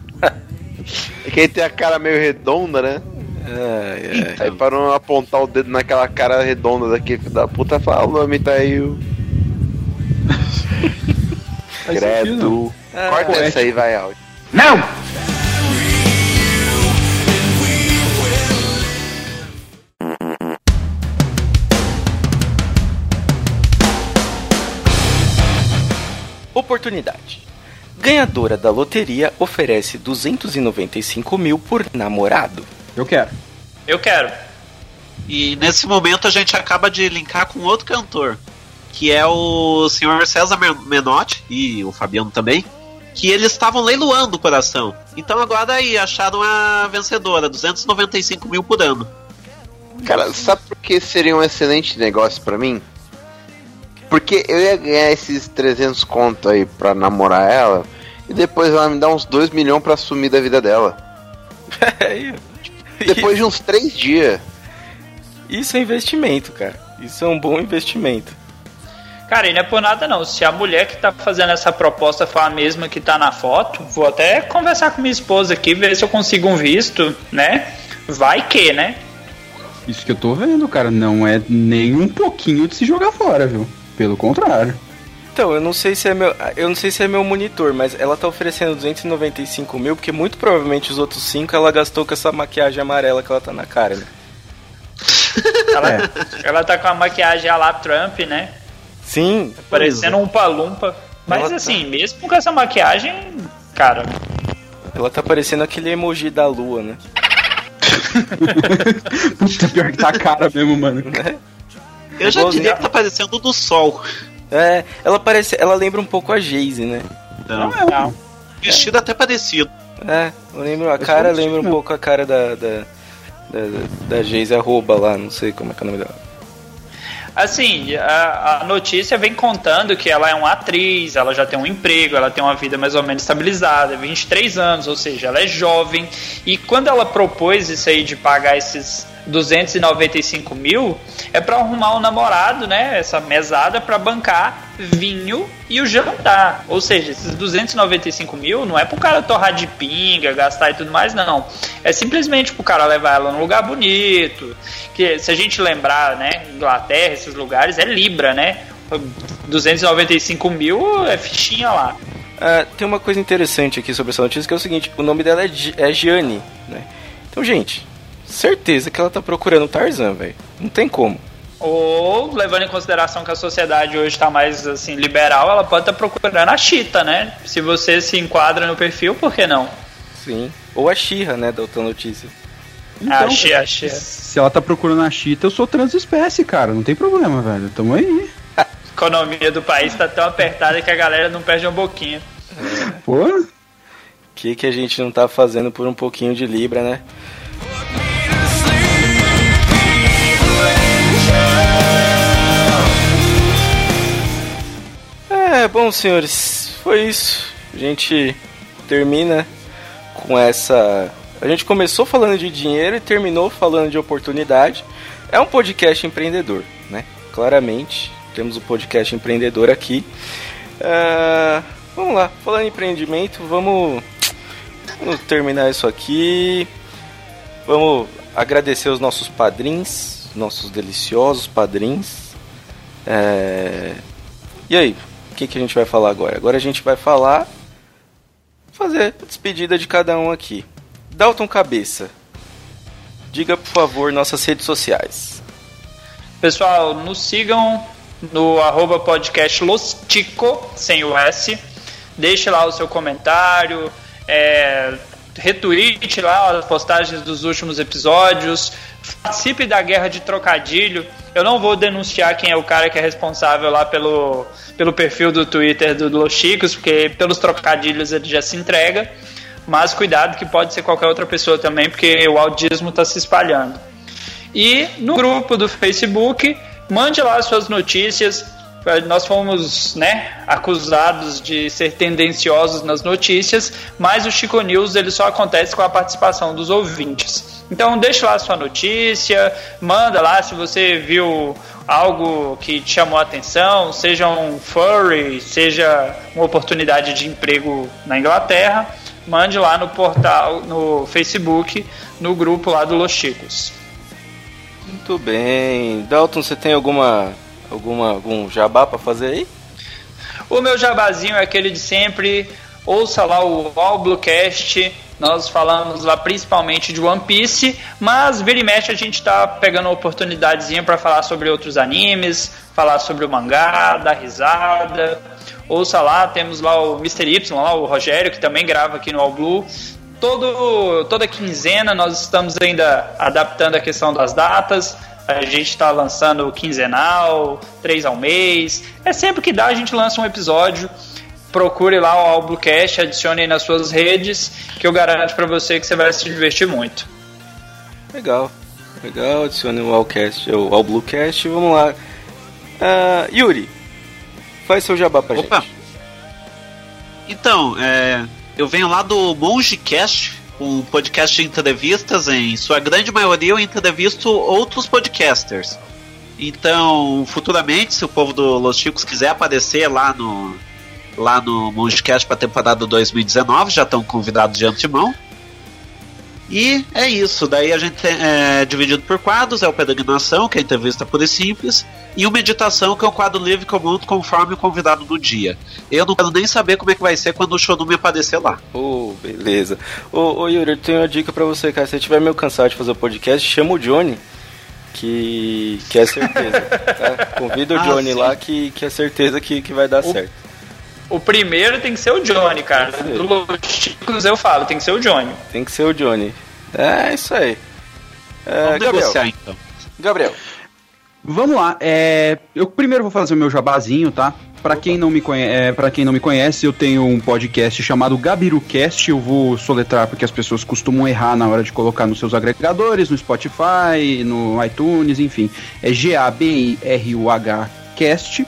que ele tem a cara meio redonda, né? É, é. Aí para não apontar o dedo naquela cara redonda daquele filho da puta, fala, o nome tá aí. o *laughs* Faz sentido, Credo. Corta poético. essa aí, vai, áudio. Não! Oportunidade. Ganhadora da loteria oferece 295 mil por namorado. Eu quero. Eu quero. E nesse momento a gente acaba de linkar com outro cantor, que é o senhor César Men- Menotti e o Fabiano também, que eles estavam leiloando o coração. Então agora aí acharam a vencedora, 295 mil por ano. Cara, sabe por que seria um excelente negócio pra mim? Porque eu ia ganhar esses 300 conto aí pra namorar ela e depois ela me dá uns 2 milhões pra sumir da vida dela. *laughs* É, Depois de uns 3 dias. Isso é investimento, cara. Isso é um bom investimento. Cara, e não é por nada não. Se a mulher que tá fazendo essa proposta for a mesma que tá na foto, vou até conversar com minha esposa aqui, ver se eu consigo um visto, né? Vai que, né? Isso que eu tô vendo, cara. Não é nem um pouquinho de se jogar fora, viu? Pelo contrário. Então, eu não sei se é meu, eu não sei se é meu monitor, mas ela tá oferecendo 295 mil, porque muito provavelmente os outros 5 ela gastou com essa maquiagem amarela que ela tá na cara, né? *laughs* Ela, É. ela tá com a maquiagem a lá Trump, né? Sim, Parecendo um palumpa. Mas Ela tá- assim, mesmo com essa maquiagem, cara, ela tá parecendo aquele emoji da lua, né? *laughs* Puta, pior que tá a cara mesmo, mano. Eu já diria que tá parecendo do sol. É, ela parece, ela lembra um pouco a Jayce, né? Então, não. vestido até parecido. É, eu lembro, a cara sou lembra um mesmo. pouco a cara da da da, da Jayce arroba lá, não sei como é que é o nome dela. Assim, a, a notícia vem contando que ela é uma atriz, ela já tem um emprego, ela tem uma vida mais ou menos estabilizada, 23 anos, ou seja, ela é jovem. E quando ela propôs isso aí de pagar esses 295 mil, é pra arrumar um namorado, né? Essa mesada pra bancar vinho e o jantar. Ou seja, esses 295 mil não é pro cara torrar de pinga, gastar e tudo mais, não. É simplesmente pro cara levar ela num lugar bonito. Que se a gente lembrar, né, Inglaterra, esses lugares, é Libra, né? 295 mil é fichinha lá. Ah, tem uma coisa interessante aqui sobre essa notícia que é o seguinte: o nome dela é, Gi- é Gianni, né? Então, gente, certeza que ela tá procurando o Tarzan, velho. Não tem como. Ou, levando em consideração que a sociedade hoje está mais assim liberal, ela pode estar procurando a Chita, né? Se você se enquadra no perfil, por que não? Sim. Ou a Xirra, né, da outra notícia. Então, achei, achei. Se ela tá procurando a Chita, eu sou transespécie, cara. Não tem problema, velho. Tamo aí. *laughs* A economia do país tá tão apertada que a galera não perde um boquinha. Pô. O que, que a gente não tá fazendo por um pouquinho de Libra, né? É, bom, senhores, foi isso. A gente termina com essa. A gente começou falando de dinheiro e terminou falando de oportunidade. É um podcast empreendedor, né? Claramente, temos o um podcast empreendedor aqui. É, Vamos lá, falando em empreendimento, vamos, vamos terminar isso aqui. Vamos agradecer os nossos padrinhos, nossos deliciosos padrinhos. É... E aí, o que, que a gente vai falar agora? Agora a gente vai falar, fazer a despedida de cada um aqui. Dalton Cabeça, diga por favor nossas redes sociais. Pessoal, nos sigam no arroba podcast Lostico, sem o S. Deixe lá o seu comentário, é, retweet lá as postagens dos últimos episódios, participe da guerra de trocadilho. Eu não vou denunciar quem é o cara que é responsável lá pelo, pelo perfil do Twitter do Los Chicos, porque pelos trocadilhos ele já se entrega. Mas cuidado que pode ser qualquer outra pessoa também, porque o audismo está se espalhando. E no grupo do Facebook, mande lá suas notícias. Nós fomos né, acusados de ser tendenciosos nas notícias, mas o Chico News ele só acontece com a participação dos ouvintes. Então deixe lá a sua notícia, manda lá se você viu algo que te chamou a atenção, seja um furry, seja uma oportunidade de emprego na Inglaterra, mande lá no portal, no Facebook, no grupo lá do Los Chicos. Muito bem. Dalton, você tem alguma alguma algum jabá para fazer aí? O meu jabazinho é aquele de sempre. Ouça lá o All Bluecast. Nós falamos lá principalmente de One Piece, mas vira e mexe a gente tá pegando oportunidadezinha para falar sobre outros animes, falar sobre o mangá, dar risada. Ouça lá, temos lá o Mr. Y, lá, o Rogério, que também grava aqui no All Blue. Todo, toda quinzena nós estamos ainda adaptando a questão das datas. A gente está lançando quinzenal, três ao mês. É sempre que dá, a gente lança um episódio. Procure lá o Albluecast, adicione aí nas suas redes, que eu garanto para você que você vai se divertir muito. Legal, legal. Adicione o Allcast, o All Bluecast. Vamos lá. Uh, Yuri, faz seu jabá pra Opa. gente. Então, é, eu venho lá do MongeCast, um podcast de entrevistas. Em sua grande maioria, eu entrevisto outros podcasters. Então, futuramente, se o povo do Los Chicos quiser aparecer lá no lá no MongeCast para a temporada 2019, já estão convidados de antemão. E é isso, daí a gente é dividido por quadros, é o Peregrinação, que é a entrevista pura e simples, e o Meditação, que é o quadro livre que eu monto conforme o convidado do dia. Eu não quero nem saber como é que vai ser quando o Shonume aparecer lá. Ô, beleza. Ô, ô Yuri, eu tenho uma dica pra você, cara. Se você estiver meio cansado de fazer o podcast, chama o Johnny. Que, que é certeza. tá? *laughs* Convida o Ah, Johnny sim. lá que, que é certeza que, que vai dar certo. O primeiro tem que ser o Johnny, cara. Do Los Chicos eu falo, tem que ser o Johnny. Tem que ser o Johnny. É isso aí. É, Vamos Gabriel. negociar então. Gabriel. Vamos lá, é, eu primeiro vou fazer o meu jabazinho, tá? Pra quem, não me conhece, é, pra quem não me conhece, eu tenho um podcast chamado GabiruCast. Eu vou soletrar porque as pessoas costumam errar na hora de colocar nos seus agregadores, no Spotify, no iTunes, enfim. É G-A-B-I-R-U-H Cast.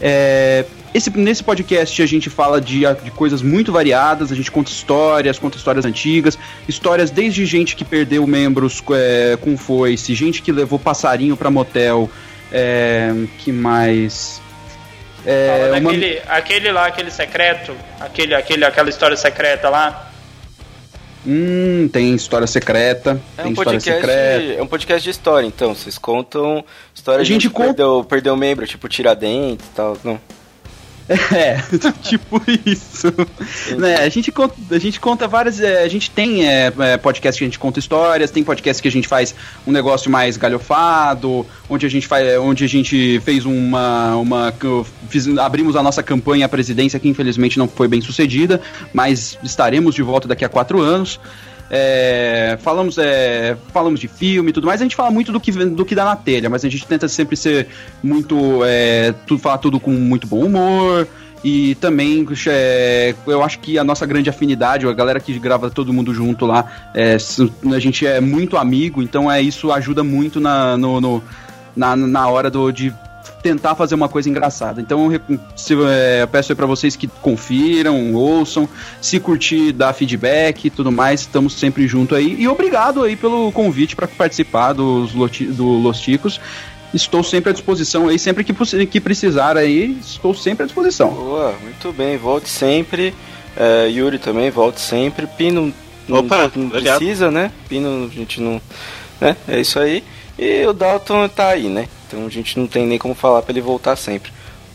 É, esse, nesse podcast a gente fala de, de coisas muito variadas, a gente conta histórias, conta histórias antigas, histórias desde gente que perdeu membros é, com foice, gente que levou passarinho pra motel, é, que mais... É, uma- daquele, aquele lá, aquele secreto, aquele, aquele, aquela história secreta lá. Hum, tem história secreta, É tem um, história podcast, secreta. é um podcast de história, então. Vocês contam história A de gente gente que conta- perdeu, perdeu membro, tipo Tiradentes e tal. Não. *laughs* É, *laughs* tipo isso. né, a, gente conta, a gente conta várias. é, a gente tem é, podcast que a gente conta histórias, tem podcast que a gente faz um negócio mais galhofado, onde a gente faz. Onde a gente fez uma. uma fiz- abrimos a nossa campanha à presidência, que infelizmente não foi bem sucedida, mas estaremos de volta daqui a quatro anos. É, falamos, é, falamos de filme e tudo mais. A gente fala muito do que, do que dá na telha, mas a gente tenta sempre ser muito. É, tudo, falar tudo com muito bom humor. E também, é, eu acho que a nossa grande afinidade, a galera que grava todo mundo junto lá, é, a gente é muito amigo, então é isso ajuda muito na, no, no- na, na hora do, de tentar fazer uma coisa engraçada. Então se, é, eu peço aí pra vocês que confiram, ouçam, se curtir, dá feedback e tudo mais, estamos sempre junto aí. E obrigado aí pelo convite para participar dos Loti- do Los Ticos. Estou sempre à disposição aí, sempre que, que precisar aí, estou sempre à disposição. Boa, muito bem, volte sempre. É, Yuri também, volte sempre. Pino não, Opa, não precisa, né? Pino a gente não. Né? É isso aí. E o Dalton tá aí, né? Então a gente não tem nem como falar pra ele voltar sempre.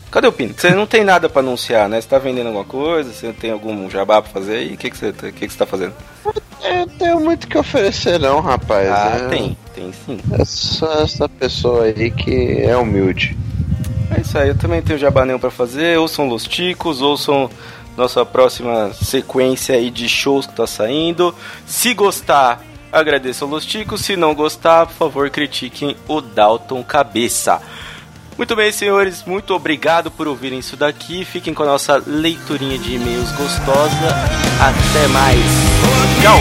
Cadê o Pino? Você não tem nada pra anunciar, né? Você tá vendendo alguma coisa? Você tem algum jabá pra fazer aí? O que, que, você, tá- o que, que você tá fazendo? Eu tenho muito o que oferecer, não, rapaz. Ah, É- tem, tem sim. É só essa pessoa aí que é humilde. É isso aí, eu também tenho jabá nenhum pra fazer. Ouçam Los Ticos, ouçam nossa próxima sequência aí de shows que tá saindo. Se gostar, agradeçam Los Ticos. Se não gostar, por favor, critiquem o Dalton Cabeça. Muito bem, senhores, muito obrigado por ouvirem isso daqui. Fiquem com a nossa leiturinha de e-mails gostosa. Até mais. Tchau!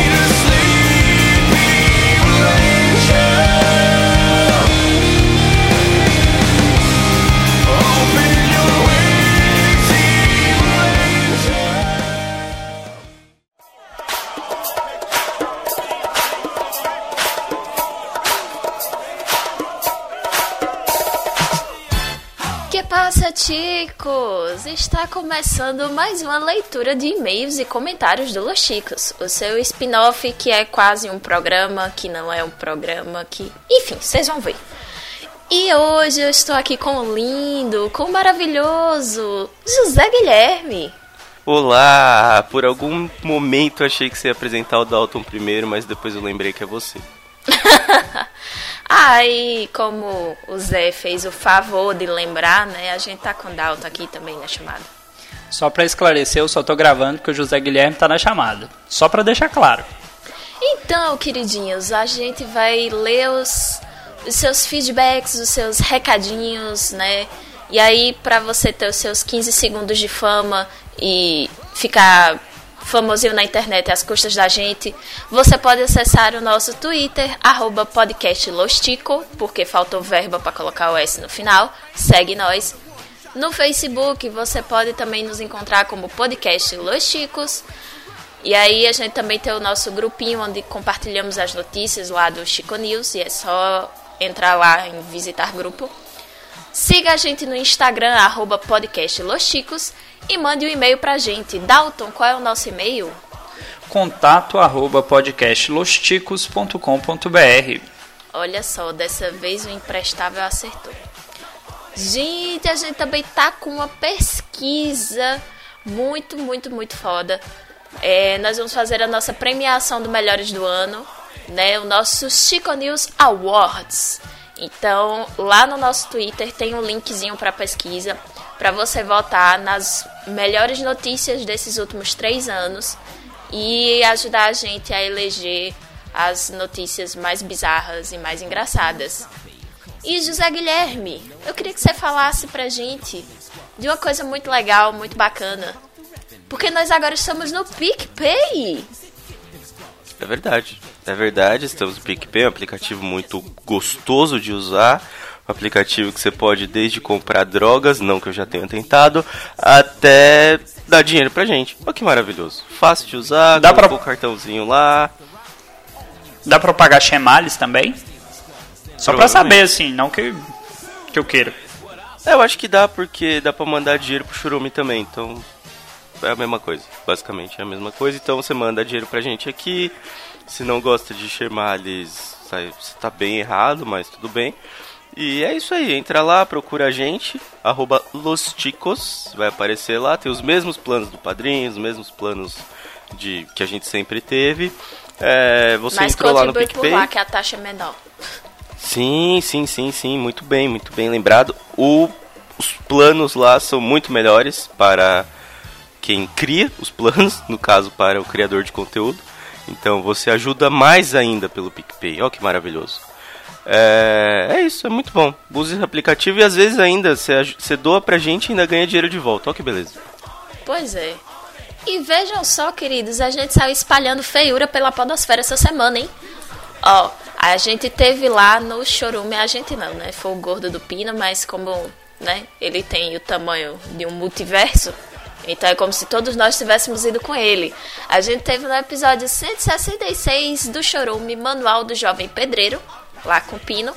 Chicos? Está começando mais uma leitura de e-mails e comentários do Los Chicos, o seu spin-off que é quase um programa, que não é um programa, que. Enfim, vocês vão ver. E hoje eu estou aqui com o lindo, com o maravilhoso José Guilherme. Olá! Por algum momento achei que você ia apresentar o Dalton primeiro, mas depois eu lembrei que é você. *laughs* Aí, como o Zé fez o favor de lembrar, né? A gente tá com o Dalton aqui também na chamada. Só pra esclarecer, eu só tô gravando porque o José Guilherme tá na chamada. Só pra deixar claro. Então, queridinhos, a gente vai ler os, os seus feedbacks, os seus recadinhos, né? E aí, pra você ter os seus 15 segundos de fama e ficar famosinho na internet às custas da gente, você pode acessar o nosso Twitter, arroba podcastlostico, porque faltou verba pra colocar o S no final. Segue nós. No Facebook, você pode também nos encontrar como podcast Los Chicos. E aí a gente também tem o nosso grupinho onde compartilhamos as notícias lá do Chico News e é só entrar lá em visitar grupo. Siga a gente no Instagram, arroba e mande um e-mail pra gente. Dalton, qual é o nosso e-mail? Contato arroba podcastlosticos.com.br Olha só, dessa vez o imprestável acertou. Gente, a gente também tá com uma pesquisa muito, muito, muito foda. É, nós vamos fazer a nossa premiação do Melhores do Ano, né? O nosso Chico News Awards. Então, lá no nosso Twitter tem um linkzinho para pesquisa para você votar nas melhores notícias desses últimos três anos e ajudar a gente a eleger as notícias mais bizarras e mais engraçadas. E José Guilherme, eu queria que você falasse pra gente de uma coisa muito legal, muito bacana. Porque nós agora estamos no PicPay. É verdade. É verdade, estamos no PicPay, um aplicativo muito gostoso de usar. Um aplicativo que você pode desde comprar drogas, não que eu já tenha tentado, até dar dinheiro pra gente. Olha que maravilhoso. Fácil de usar, Dá pra- o cartãozinho lá. Dá pra pagar chemales também? Só pra saber, assim, não que, que eu queira. É, eu acho que dá, porque dá pra mandar dinheiro pro Churume também, então é a mesma coisa, basicamente é a mesma coisa. Então você manda dinheiro pra gente aqui, se não gosta de sai- você tá bem errado, mas tudo bem. E é isso aí, entra lá, procura a gente, arroba Los vai aparecer lá, tem os mesmos planos do padrinho, os mesmos planos de que a gente sempre teve. É, você Mas entrou lá no PicPay. lá, que a taxa é menor. Sim, sim, sim, sim, muito bem, muito bem lembrado. O- os planos lá são muito melhores para quem cria os planos, no caso para o criador de conteúdo. Então você ajuda mais ainda pelo PicPay. Ó que maravilhoso. É, é isso, é muito bom. Use o aplicativo e às vezes ainda você, doa pra gente e ainda ganha dinheiro de volta. Ó que beleza. Pois é. E vejam só, queridos, a gente saiu espalhando feiura pela podosfera essa semana, hein? Ó, a gente teve lá no chorume, a gente não, né? Foi o gordo do Pino, mas como, né, ele tem o tamanho de um multiverso, então é como se todos nós tivéssemos ido com ele. A gente teve no episódio 166 do chorume Manual do Jovem Pedreiro, lá com o Pino.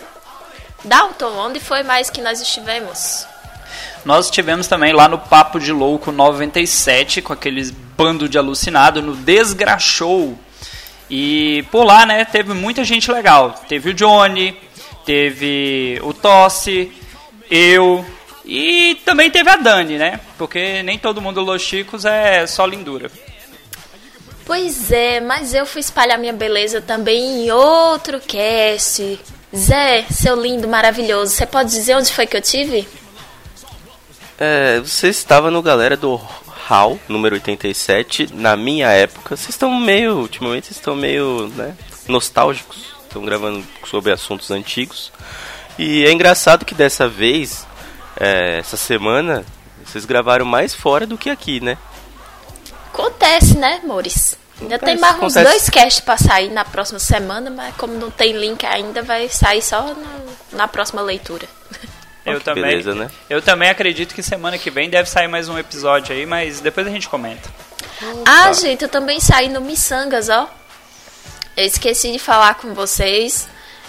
Dalton, onde foi mais que nós estivemos? Nós tivemos também lá no Papo de Louco 97, com aqueles bando de alucinado, no Desgraxou. E por lá, né, teve muita gente legal. Teve o Johnny, teve o Tosse, eu e também teve a Dani, né? Porque nem todo mundo Los Chicos é só lindura. Pois é, mas eu fui espalhar minha beleza também em outro cast. Zé, seu lindo, maravilhoso, você pode dizer onde foi que eu tive? É, você estava no galera do HAL, número 87, na minha época. Vocês estão meio, ultimamente, vocês estão meio, né, nostálgicos. Estão gravando sobre assuntos antigos. E é engraçado que dessa vez, é, essa semana, vocês gravaram mais fora do que aqui, né? Acontece, né, amores? Ainda tem mais uns acontece. dois casts pra sair na próxima semana, mas como não tem link ainda, vai sair só no- na próxima leitura. Eu que também, beleza, né? eu também acredito que semana que vem deve sair mais um episódio aí, mas depois a gente comenta. Ah, gente, eu também saí no Missangas, ó. Eu esqueci de falar com vocês.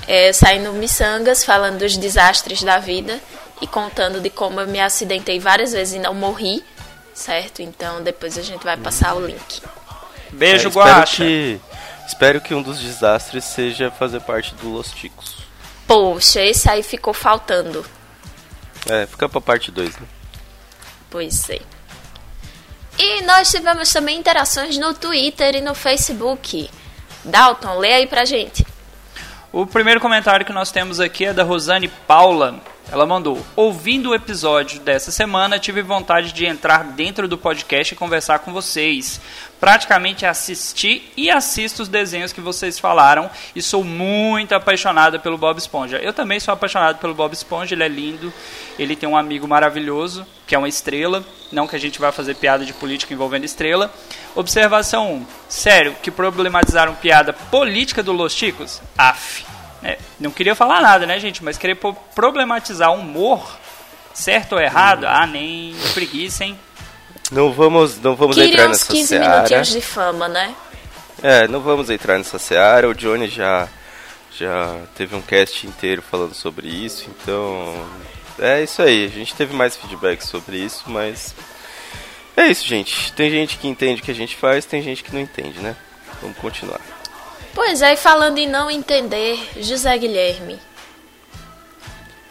É, eu saí no Missangas falando dos desastres da vida e contando de como eu me acidentei várias vezes e não morri, certo? Então depois a gente vai passar o link. Beijo, É, espero que Espero que um dos desastres seja fazer parte do Los Ticos. Poxa, esse aí ficou faltando. É, fica pra parte 2, né? Pois é. E nós tivemos também interações no Twitter e no Facebook. Dalton, lê aí pra gente. O primeiro comentário que nós temos aqui é da Rosane Paula. Ela mandou: Ouvindo o episódio dessa semana, tive vontade de entrar dentro do podcast e conversar com vocês. Praticamente assisti e assisto os desenhos que vocês falaram e sou muito apaixonada pelo Bob Esponja. Eu também sou apaixonado pelo Bob Esponja, ele é lindo, ele tem um amigo maravilhoso, que é uma estrela. Não que a gente vá fazer piada de política envolvendo estrela. Observação 1. Sério, que problematizaram piada política do Los Chicos? Af. É, não queria falar nada, né, gente? Mas querer problematizar o humor, certo ou errado? Ah, nem preguiça, hein? Não vamos, não vamos entrar Queria nessa 15 seara. minutinhos de fama, né? É, não vamos entrar nessa seara. O Johnny já, já teve um cast inteiro falando sobre isso, então é isso aí. A gente teve mais feedback sobre isso, mas é isso, gente. Tem gente que entende o que a gente faz, tem gente que não entende, né? Vamos continuar. Pois é, e falando em não entender, José Guilherme.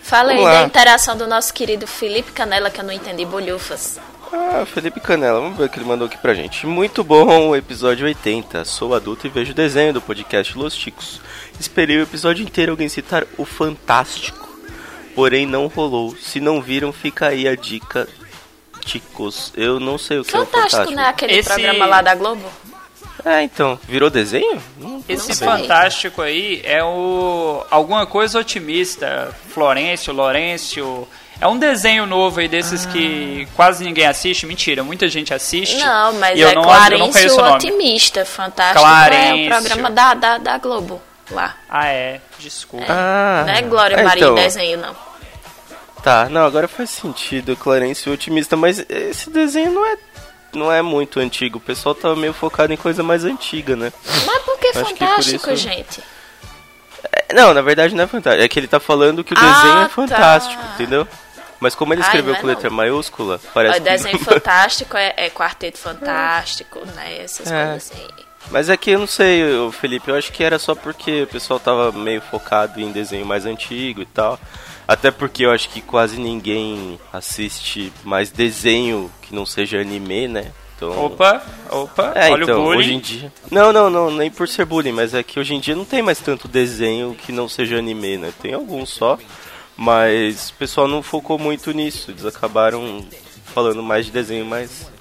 Fala aí lá. da interação do nosso querido Felipe Canela, que eu não entendi bolhufas. Ah, Felipe Canela, vamos ver o que ele mandou aqui pra gente. Muito bom o episódio 80. Sou adulto e vejo o desenho do podcast Los Ticos. Esperei o episódio inteiro alguém citar o Fantástico. Porém, não rolou. Se não viram, fica aí a dica. Ticos, eu não sei o que é o Fantástico, Fantástico. né? Aquele Esse- programa lá da Globo. É, então, virou desenho? Não, Esse sei. fantástico aí é o. alguma coisa otimista. Florencio, Lourenço. É um desenho novo aí desses que quase ninguém assiste. Mentira, muita gente assiste. Não, mas e eu é não, eu não conheço Clarence o nome. Otimista. Fantástico Clarence. é o programa da, da, da Globo lá. Ah, é. Desculpa. Ah, não é Glória é, Maria então, desenho, não. Tá, não, agora faz sentido, Clarence otimista, mas esse desenho não é, não é muito antigo. O pessoal tava meio focado em coisa mais antiga, né? Mas por que Acho que por fantástico, isso- gente? É, Não, na verdade não é fantástico. É que ele tá falando que o Ah, desenho é tá. fantástico, entendeu? Mas como ele Ai, escreveu não é com letra não. maiúscula, parece O desenho que... *laughs* fantástico é, é quarteto fantástico, né? Essas É. coisas assim. Mas é que eu não sei, Felipe, eu acho que era só porque o pessoal tava meio focado em desenho mais antigo e tal. Até porque eu acho que quase ninguém assiste mais desenho que não seja anime, né? Então... Opa, opa, É, olha então, o bullying. hoje em dia. Não, não, não, nem por ser bullying, mas é que hoje em dia não tem mais tanto desenho que não seja anime, né? Tem alguns só, mas o pessoal não focou muito nisso. Eles acabaram falando mais de desenho mais,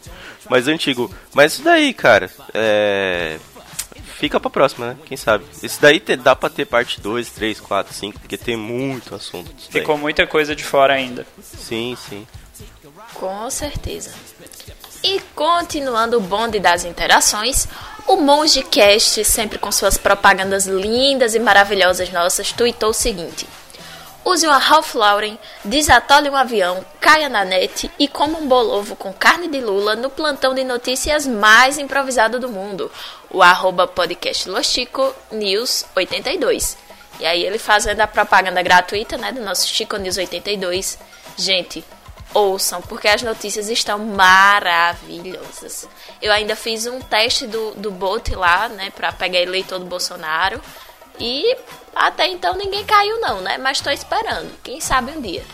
mais antigo. Mas isso daí, cara, é. Fica pra próxima, né? Quem sabe? Esse daí te- dá pra ter parte 2, 3, 4, 5, porque tem muito assunto. Ficou muita coisa de fora ainda. Sim, sim. Com certeza. E continuando o bonde das interações, o Monge Cast, sempre com suas propagandas lindas e maravilhosas nossas, tweetou o seguinte: Use uma Ralph Lauren, desatole um avião, caia na net e coma um bolovo com carne de lula no plantão de notícias mais improvisado do mundo, o arroba podcast Lochico News 82. E aí ele fazendo a propaganda gratuita, né, do nosso Chico News 82. Gente, ouçam, porque as notícias estão maravilhosas. Eu ainda fiz um teste do, do bot lá, né, pra pegar eleitor do Bolsonaro. E até então ninguém caiu não, né, mas tô esperando. Quem sabe um dia.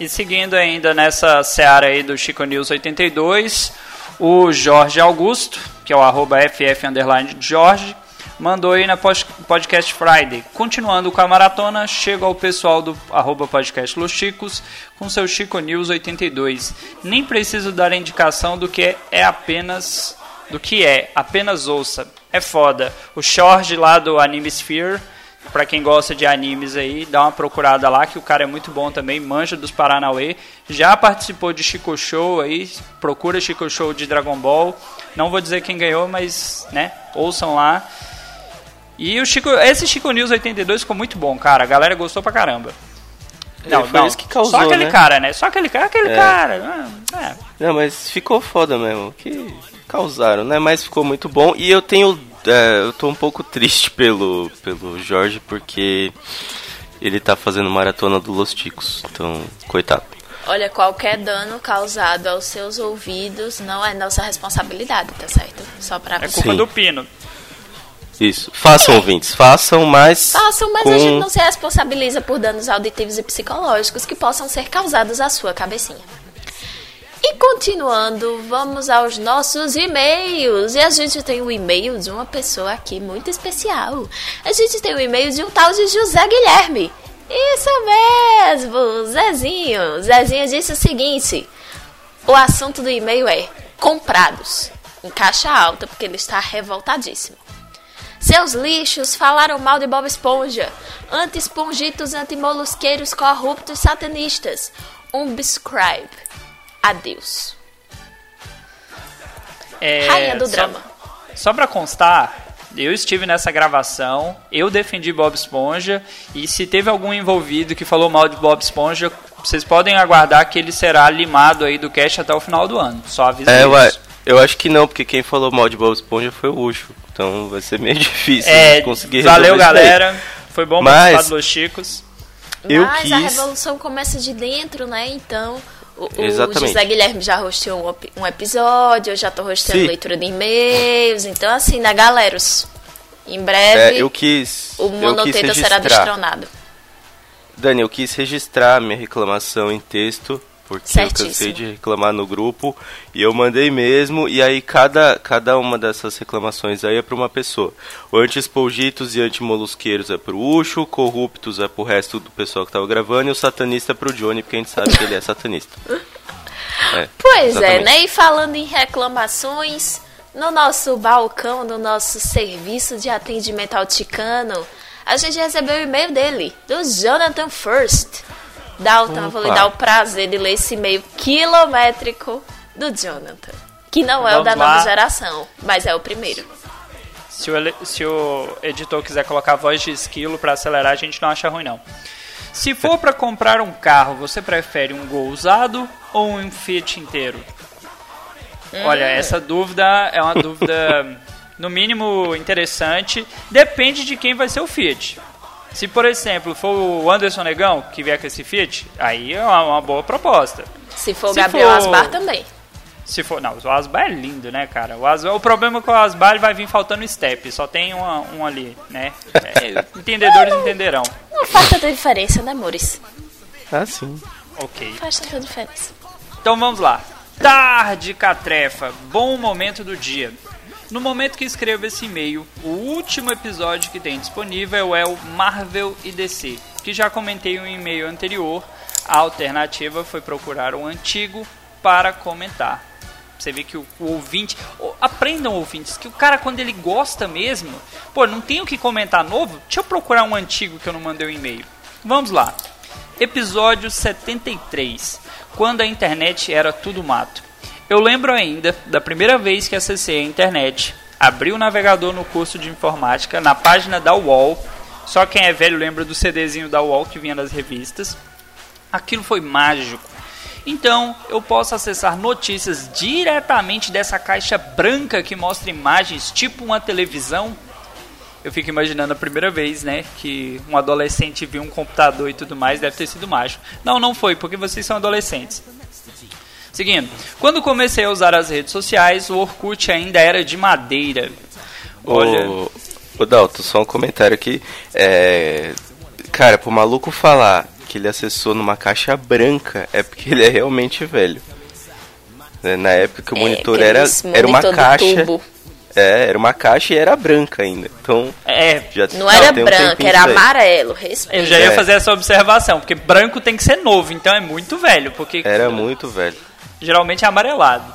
E seguindo ainda nessa seara aí do Chico News 82, o Jorge Augusto, que é o arroba FF Jorge, mandou aí na Podcast Friday. Continuando com a maratona, chega ao pessoal do arroba podcast Los Chicos com seu Chico News 82. Nem preciso dar indicação do que é apenas do que é, apenas ouça. É foda. O Jorge lá do Anime Sphere Pra quem gosta de animes aí, dá uma procurada lá, que o cara é muito bom também, manja dos Paranauê. Já participou de Chico Show aí, procura Chico Show de Dragon Ball. Não vou dizer quem ganhou, mas, né, ouçam lá. E o Chico, esse Chico News 82 ficou muito bom, cara. A galera gostou pra caramba. É, foi isso que causou, Só aquele né? cara, né? Só aquele cara, aquele É. cara. ah, é. Não, mas ficou foda mesmo. Que causaram, né? Mas ficou muito bom. E eu tenho. É, eu tô um pouco triste pelo, pelo Jorge, porque ele tá fazendo maratona do Los Ticos. Então, coitado. Olha, qualquer dano causado aos seus ouvidos não é nossa responsabilidade, tá certo? Só pra É culpa Sim. do Pino. Isso. Façam, ouvintes. Façam, mas. Façam, mas com... a gente não se responsabiliza por danos auditivos e psicológicos que possam ser causados à sua cabecinha. E continuando, vamos aos nossos e-mails. E a gente tem o e-mail de uma pessoa aqui muito especial. A gente tem o e-mail de um tal de José Guilherme. Isso mesmo, Zezinho. Zezinho disse o seguinte: o assunto do e-mail é comprados. Em caixa alta, porque ele está revoltadíssimo. Seus lixos falaram mal de Bob Esponja. Anti-esponjitos, anti-molusqueiros, corruptos, satanistas. Adeus. É, Rainha do só- drama. Só pra constar, eu estive nessa gravação, eu defendi Bob Esponja, e se teve algum envolvido que falou mal de Bob Esponja, vocês podem aguardar que ele será limado aí do cast até o final do ano. Só aviso É, isso. ué, eu acho que não, porque quem falou mal de Bob Esponja foi o Ucho. Então vai ser meio *laughs* difícil É, conseguir valeu resolver isso daí. galera, foi bom Mas- participar dos Chicos. Eu Mas quis- a revolução começa de dentro, né? Então, o, o Exatamente. José Guilherme já hosteou um, um episódio, eu já tô hosteando Sim. leitura de e-mails. Então, assim, né, galeros? Em breve, É, eu quis. o monoteta será destronado. Dani, eu quis registrar minha reclamação em texto, porque eu Certíssimo. cansei de reclamar no grupo, e eu mandei mesmo, e aí cada, cada uma dessas reclamações aí é para uma pessoa. O anti-espolgitos e anti-molusqueiros é pro Ucho, corruptos é pro resto do pessoal que tava gravando, e o satanista é pro Johnny, porque a gente sabe que ele é satanista. *laughs* É, Pois é, exatamente. né? E falando em reclamações, no nosso balcão, no nosso serviço de atendimento ao ticano, a gente recebeu o e-mail dele, do Jonathan First. Dalton, eu vou lhe dar o prazer de ler esse e-mail quilométrico do Jonathan. Que não é o da Vamos nova lá. geração, mas é o primeiro. Se o, se o editor quiser colocar voz de esquilo pra acelerar, a gente não acha ruim não. Se for pra comprar um carro, você prefere um Gol usado ou um Fiat inteiro? Olha, essa dúvida é uma dúvida *laughs* *laughs* no mínimo interessante. Depende de quem vai ser o Fiat. Se, por exemplo, for o Anderson Negão que vier com esse Fiat, aí é uma, uma boa proposta. Se for o Se Gabriel for- Asbar também. Se for, não, o Asbar é lindo, né, cara? O, Asbar, o problema é que o Asbar ele vai vir faltando step, só tem uma, um ali, né? É, *laughs* entendedores entenderão. Não faz tanta diferença, né, Maurício? Ah, sim. Ok. Faz tanta diferença. Então vamos lá. Tarde Catrefa, bom momento do dia. No momento que escrevo esse e-mail, o último episódio que tem disponível é o Marvel e DC, que já comentei em um e-mail anterior. A alternativa foi procurar um antigo para comentar. Você vê que o, o ouvinte. o- aprendam, ouvintes, que o cara, quando ele gosta mesmo. Pô, não tenho o que comentar novo? Deixa eu procurar um antigo que eu não mandei o e-mail. Vamos lá. Episódio 73. Quando a internet era tudo mato. Eu lembro ainda da primeira vez que acessei a internet. Abri o navegador no curso de informática na página da UOL. Só quem é velho lembra do CDzinho da UOL que vinha nas revistas. Aquilo foi mágico. Então, eu posso acessar notícias diretamente dessa caixa branca que mostra imagens tipo uma televisão. Eu fico imaginando a primeira vez, né, que um adolescente viu um computador e tudo mais, deve ter sido mágico. Não, não foi, porque vocês são adolescentes. Seguindo, quando comecei a usar as redes sociais, o Orkut ainda era de madeira. Olha, Ô, ô Dalton, só um comentário aqui. É, cara, pro maluco falar que ele acessou numa caixa branca é porque ele é realmente velho. Né, Na época que o monitor era, aqueles era uma caixa. tubo. É, era uma caixa e era branca ainda. Então. É, já Não era tem um era amarelo. Respeita. eu já ia É. fazer essa observação, porque branco tem que ser novo, então é muito velho, porque Era muito velho. Geralmente é amarelado.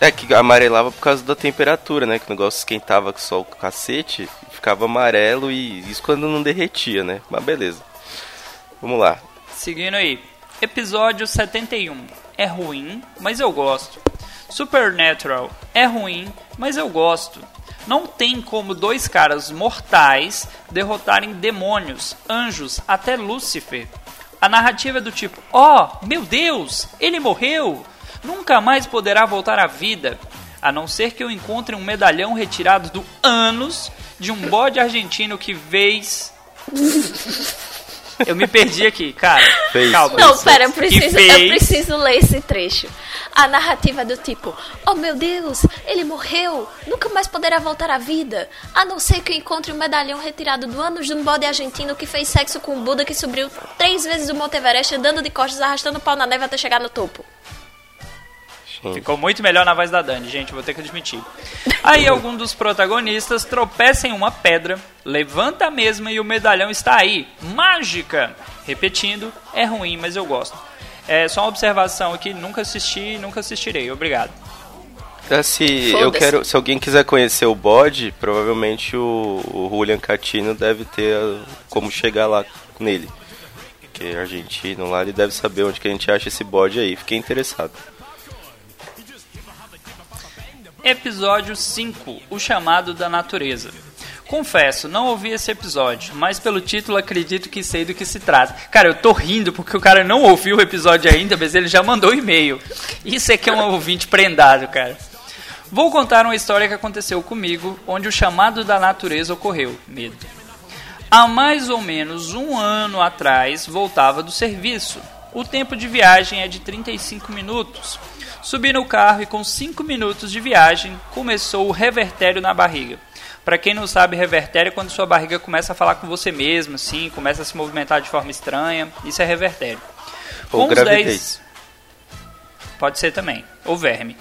É que amarelava por causa da temperatura, né? Que o negócio esquentava com só o cacete, ficava amarelo e isso quando não derretia, né? Mas beleza. Vamos lá. Seguindo aí. Episódio 71. É ruim, mas eu gosto. Supernatural. É ruim, mas eu gosto. Não tem como dois caras mortais derrotarem demônios, anjos, até Lúcifer. A narrativa é do tipo: Oh, meu Deus, ele morreu! Nunca mais poderá voltar à vida. A não ser que eu encontre um medalhão retirado do ânus de um bode argentino que vez. Eu me perdi aqui, cara. Fez. Calma. Não, pera, eu preciso, fez- eu preciso ler esse trecho. A narrativa é do tipo: Oh meu Deus, ele morreu, nunca mais poderá voltar à vida. A não ser que eu encontre um medalhão retirado do ânus de um bode argentino que fez sexo com um Buda que subiu três vezes o Monte Everest andando de costas, arrastando o pau na neve até chegar no topo. Ficou muito melhor na voz da Dani, gente, vou ter que admitir. Aí algum dos protagonistas tropeça em uma pedra, levanta a mesma e o medalhão está aí. Mágica! Repetindo, é ruim, mas eu gosto. É só uma observação aqui, nunca assisti, nunca assistirei. Obrigado. Ah, Se eu quero, se alguém quiser conhecer o bode, provavelmente o, o Julian Catino deve ter ah, como chegar lá nele. Porque é argentino lá, ele deve saber onde que a gente acha esse bode aí. Fiquei interessado. Episódio 5 O Chamado da Natureza. Confesso, não ouvi esse episódio, mas pelo título acredito que sei do que se trata. Cara, eu tô rindo porque o cara não ouviu o episódio ainda, mas ele já mandou e-mail. Isso é que é um ouvinte prendado, cara. Vou contar uma história que aconteceu comigo, onde o chamado da natureza ocorreu. Medo. Há mais ou menos um ano atrás voltava do serviço. O tempo de viagem é de 35 minutos. Subi no carro e com 5 minutos de viagem começou o revertério na barriga. Para quem não sabe, revertério é quando sua barriga começa a falar com você mesmo, assim, começa a se movimentar de forma estranha. Isso é revertério. Ou Com os gravidez. Pode ser também. Ou verme.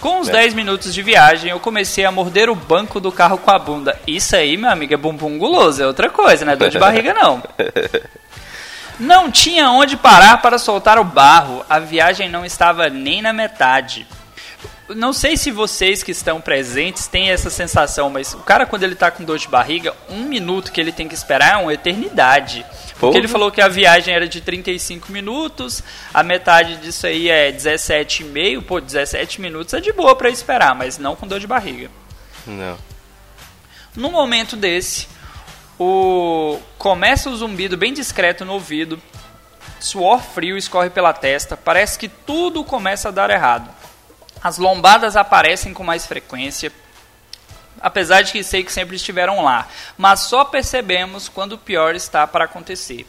Com uns É. 10 minutos de viagem, eu comecei a morder o banco do carro com a bunda. Isso aí, meu amigo, é bumbum guloso, é outra coisa, não é dor de barriga não. *laughs* Não tinha onde parar para soltar o barro, a viagem não estava nem na metade. Não sei se vocês que estão presentes têm essa sensação, mas o cara quando ele tá com dor de barriga, um minuto que ele tem que esperar é uma eternidade. Porque ele falou que a viagem era de 35 minutos, a metade disso aí é 17,5, pô, 17 minutos é de boa pra esperar, mas não com dor de barriga. Não. Num momento desse, o começa o zumbido bem discreto no ouvido, suor frio escorre pela testa, parece que tudo começa a dar errado. As lombadas aparecem com mais frequência, apesar de que sei que sempre estiveram lá, mas só percebemos quando o pior está para acontecer.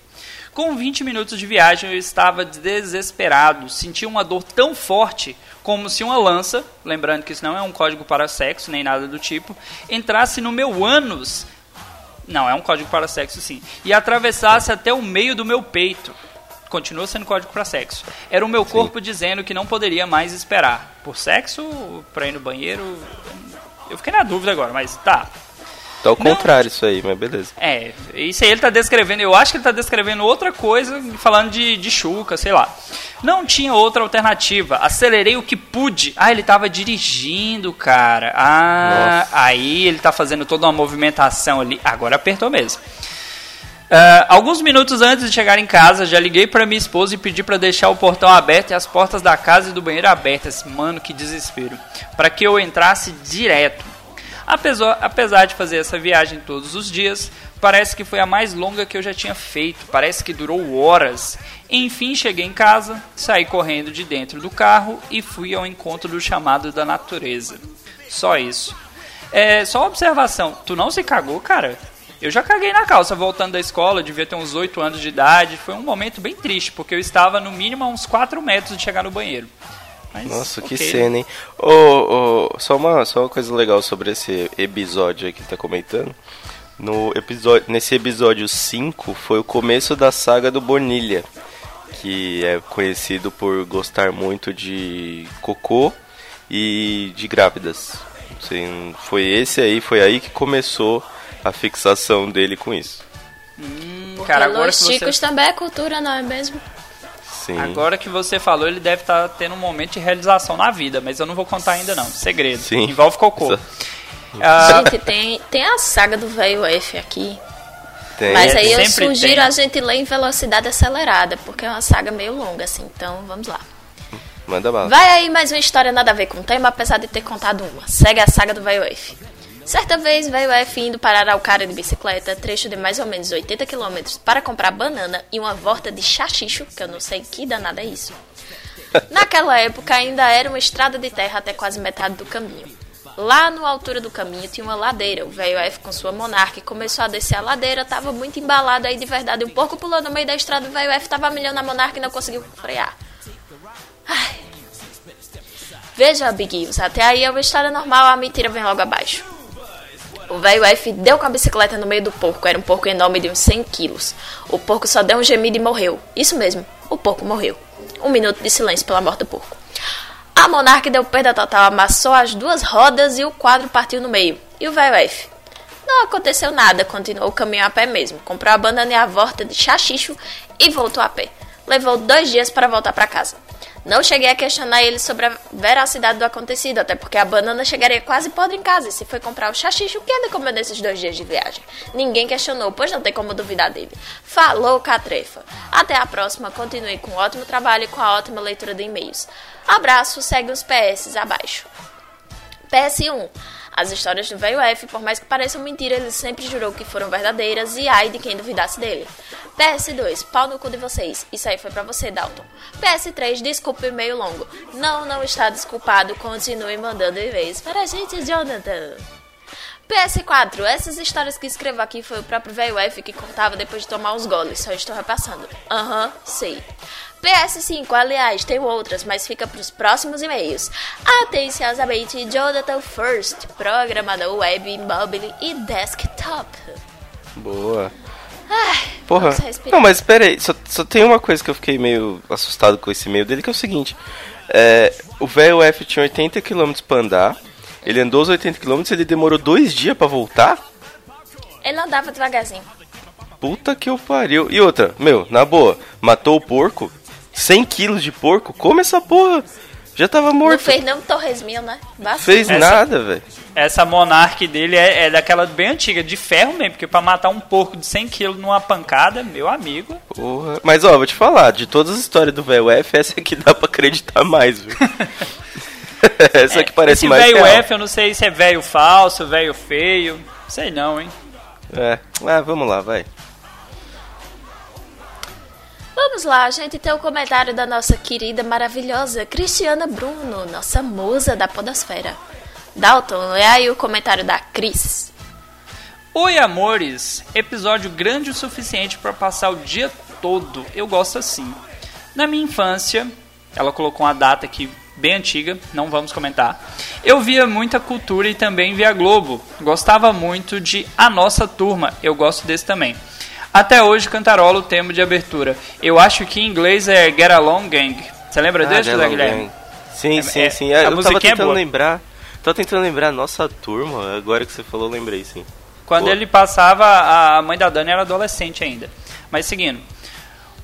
Com 20 minutos de viagem eu estava desesperado, senti uma dor tão forte como se uma lança, lembrando que isso não é um código para sexo nem nada do tipo, entrasse no meu ânus. Não, é um código para sexo sim. E atravessasse até o meio do meu peito. Continua sendo código para sexo. Era o meu corpo dizendo que não poderia mais esperar. Por sexo? Pra ir no banheiro? Eu fiquei na dúvida agora, mas tá. Tá ao contrário isso aí, mas beleza. É, isso aí ele tá descrevendo, eu acho que ele tá descrevendo outra coisa, falando de, de chuca, sei lá. Não tinha outra alternativa. Acelerei o que pude. Ah, ele tava dirigindo, cara. Ah, aí ele tá fazendo toda uma movimentação ali. Agora apertou mesmo. Ah, alguns minutos antes de chegar em casa, já liguei para minha esposa e pedi para deixar o portão aberto e as portas da casa e do banheiro abertas. Mano, que desespero. Para que eu entrasse direto. Apesar, apesar de fazer essa viagem todos os dias, parece que foi a mais longa que eu já tinha feito. Parece que durou horas. Enfim, cheguei em casa, saí correndo de dentro do carro e fui ao encontro do chamado da natureza. Só isso. É, só uma observação. Tu não se cagou, cara? Eu já caguei na calça voltando da escola, devia ter uns 8 anos de idade. Foi um momento bem triste, porque eu estava no mínimo a uns 4 metros de chegar no banheiro. Mas, Nossa, que ok. cena, hein? Ô, ô, só, uma, só uma coisa legal sobre esse episódio aí que ele tá comentando. No episódio, nesse episódio 5 foi o começo da saga do Bonilha, que é conhecido por gostar muito de cocô e de grávidas. Assim, foi esse aí, foi aí que começou a fixação dele com isso. Hum, cara, agora Los que você... Chicos também é cultura, não é mesmo? Sim. Agora que você falou, ele deve estar tendo um momento de realização na vida, mas eu não vou contar ainda não. Segredo. Sim. Envolve cocô. Só- Ah, Gente, tem, tem a saga do velho F aqui. Tem. Mas aí eu sempre sugiro tem. a gente ler em velocidade acelerada, porque é uma saga meio longa, assim. Então vamos lá. Manda bala. Vai aí mais uma história nada a ver com o tema, apesar de ter contado uma. Segue a saga do velho F. Certa vez, velho F indo para Araucária de bicicleta, trecho de mais ou menos 80 km, para comprar banana e uma volta de chachicho, que eu não sei que danada é isso. Naquela época ainda era uma estrada de terra até quase metade do caminho. Lá na altura do caminho tinha uma ladeira. O velho F com sua monarca começou a descer a ladeira, tava muito embalado aí de verdade. Um porco pulou no meio da estrada, o velho F tava milhão na monarca e não conseguiu frear. Ai. Veja, amiguinhos, até aí é uma história normal, a mentira vem logo abaixo. O velho F deu com a bicicleta no meio do porco, era um porco enorme de uns 100 quilos. O porco só deu um gemido e morreu. Isso mesmo, o porco morreu. Um minuto de silêncio pela morte do porco. A monarca deu perda total, amassou as duas rodas e o quadro partiu no meio. E o velho F? Não aconteceu nada, continuou o caminho a pé mesmo. Comprou a banana e a volta de chachicho e voltou a pé. Levou dois dias para voltar para casa. Não cheguei a questionar ele sobre a veracidade do acontecido, até porque a banana chegaria quase podre em casa. E se foi comprar o chachicho, o que ele comeu nesses dois dias de viagem? Ninguém questionou, pois não tem como duvidar dele. Falou, Catrefa. Até a próxima, continue com um ótimo trabalho e com a ótima leitura de e-mails. Abraço, segue os PS abaixo. PS1. As histórias do velho F, por mais que pareçam mentira, ele sempre jurou que foram verdadeiras e ai de quem duvidasse dele. PS2. Pau no cu de vocês. Isso aí foi pra você, Dalton. PS3. Desculpe o e-mail longo. Não, não está desculpado. Continue mandando e-mails para a gente, Jonathan. PS4. Essas histórias que escrevo aqui foi o próprio velho F que contava depois de tomar uns goles. Só estou repassando. Aham, sei. PS5, aliás, tem outras, mas fica para os próximos e-mails. Atenciosamente, Jonathan First, programador web, mobile e desktop. Boa. Ai, Porra. Não, mas pera aí, só, só tem uma coisa que eu fiquei meio assustado com esse e-mail dele, que é o seguinte. É, o velho F tinha 80 km pra andar, ele andou os 80 km e ele demorou dois dias pra voltar? Ele andava devagarzinho. Puta que eu pariu. E outra, meu, na boa, matou o porco, 100 quilos de porco, come essa porra. Já tava Não morto. fez nem um torresminho, né? Vacilo. Fez Essa- nada, velho. Essa Monarch dele é, é daquela bem antiga, de ferro mesmo, porque pra matar um porco de 100 kg numa pancada, meu amigo. Porra. Mas ó, vou te falar, de todas as histórias do velho F, essa aqui dá pra acreditar mais, viu? *laughs* essa aqui parece Esse mais velho. F, eu não sei se é velho falso, velho feio. Sei não, hein? É, ah, vamos lá, vai. Vamos lá, gente tem o comentário da nossa querida, maravilhosa Cristiana Bruno, nossa musa da podosfera. Dalton, lê aí o comentário da Cris. Oi, amores! Episódio grande o suficiente pra passar o dia todo. Eu gosto assim. Na minha infância, ela colocou uma data aqui bem antiga, não vamos comentar. Eu via muita cultura e também via Globo. Gostava muito de A Nossa Turma. Eu gosto desse também. Até hoje cantarola o tema de abertura. Eu acho que em inglês é Get Along Gang. Você lembra Ah, desse, José Guilherme? Gang. Sim, É- sim, é- sim. a Ah, eu tava é tentando boa. lembrar. Tava tentando lembrar a nossa turma, agora que você falou, eu lembrei sim. Quando Pô. ele passava, a mãe da Dani era adolescente ainda. Mas seguindo.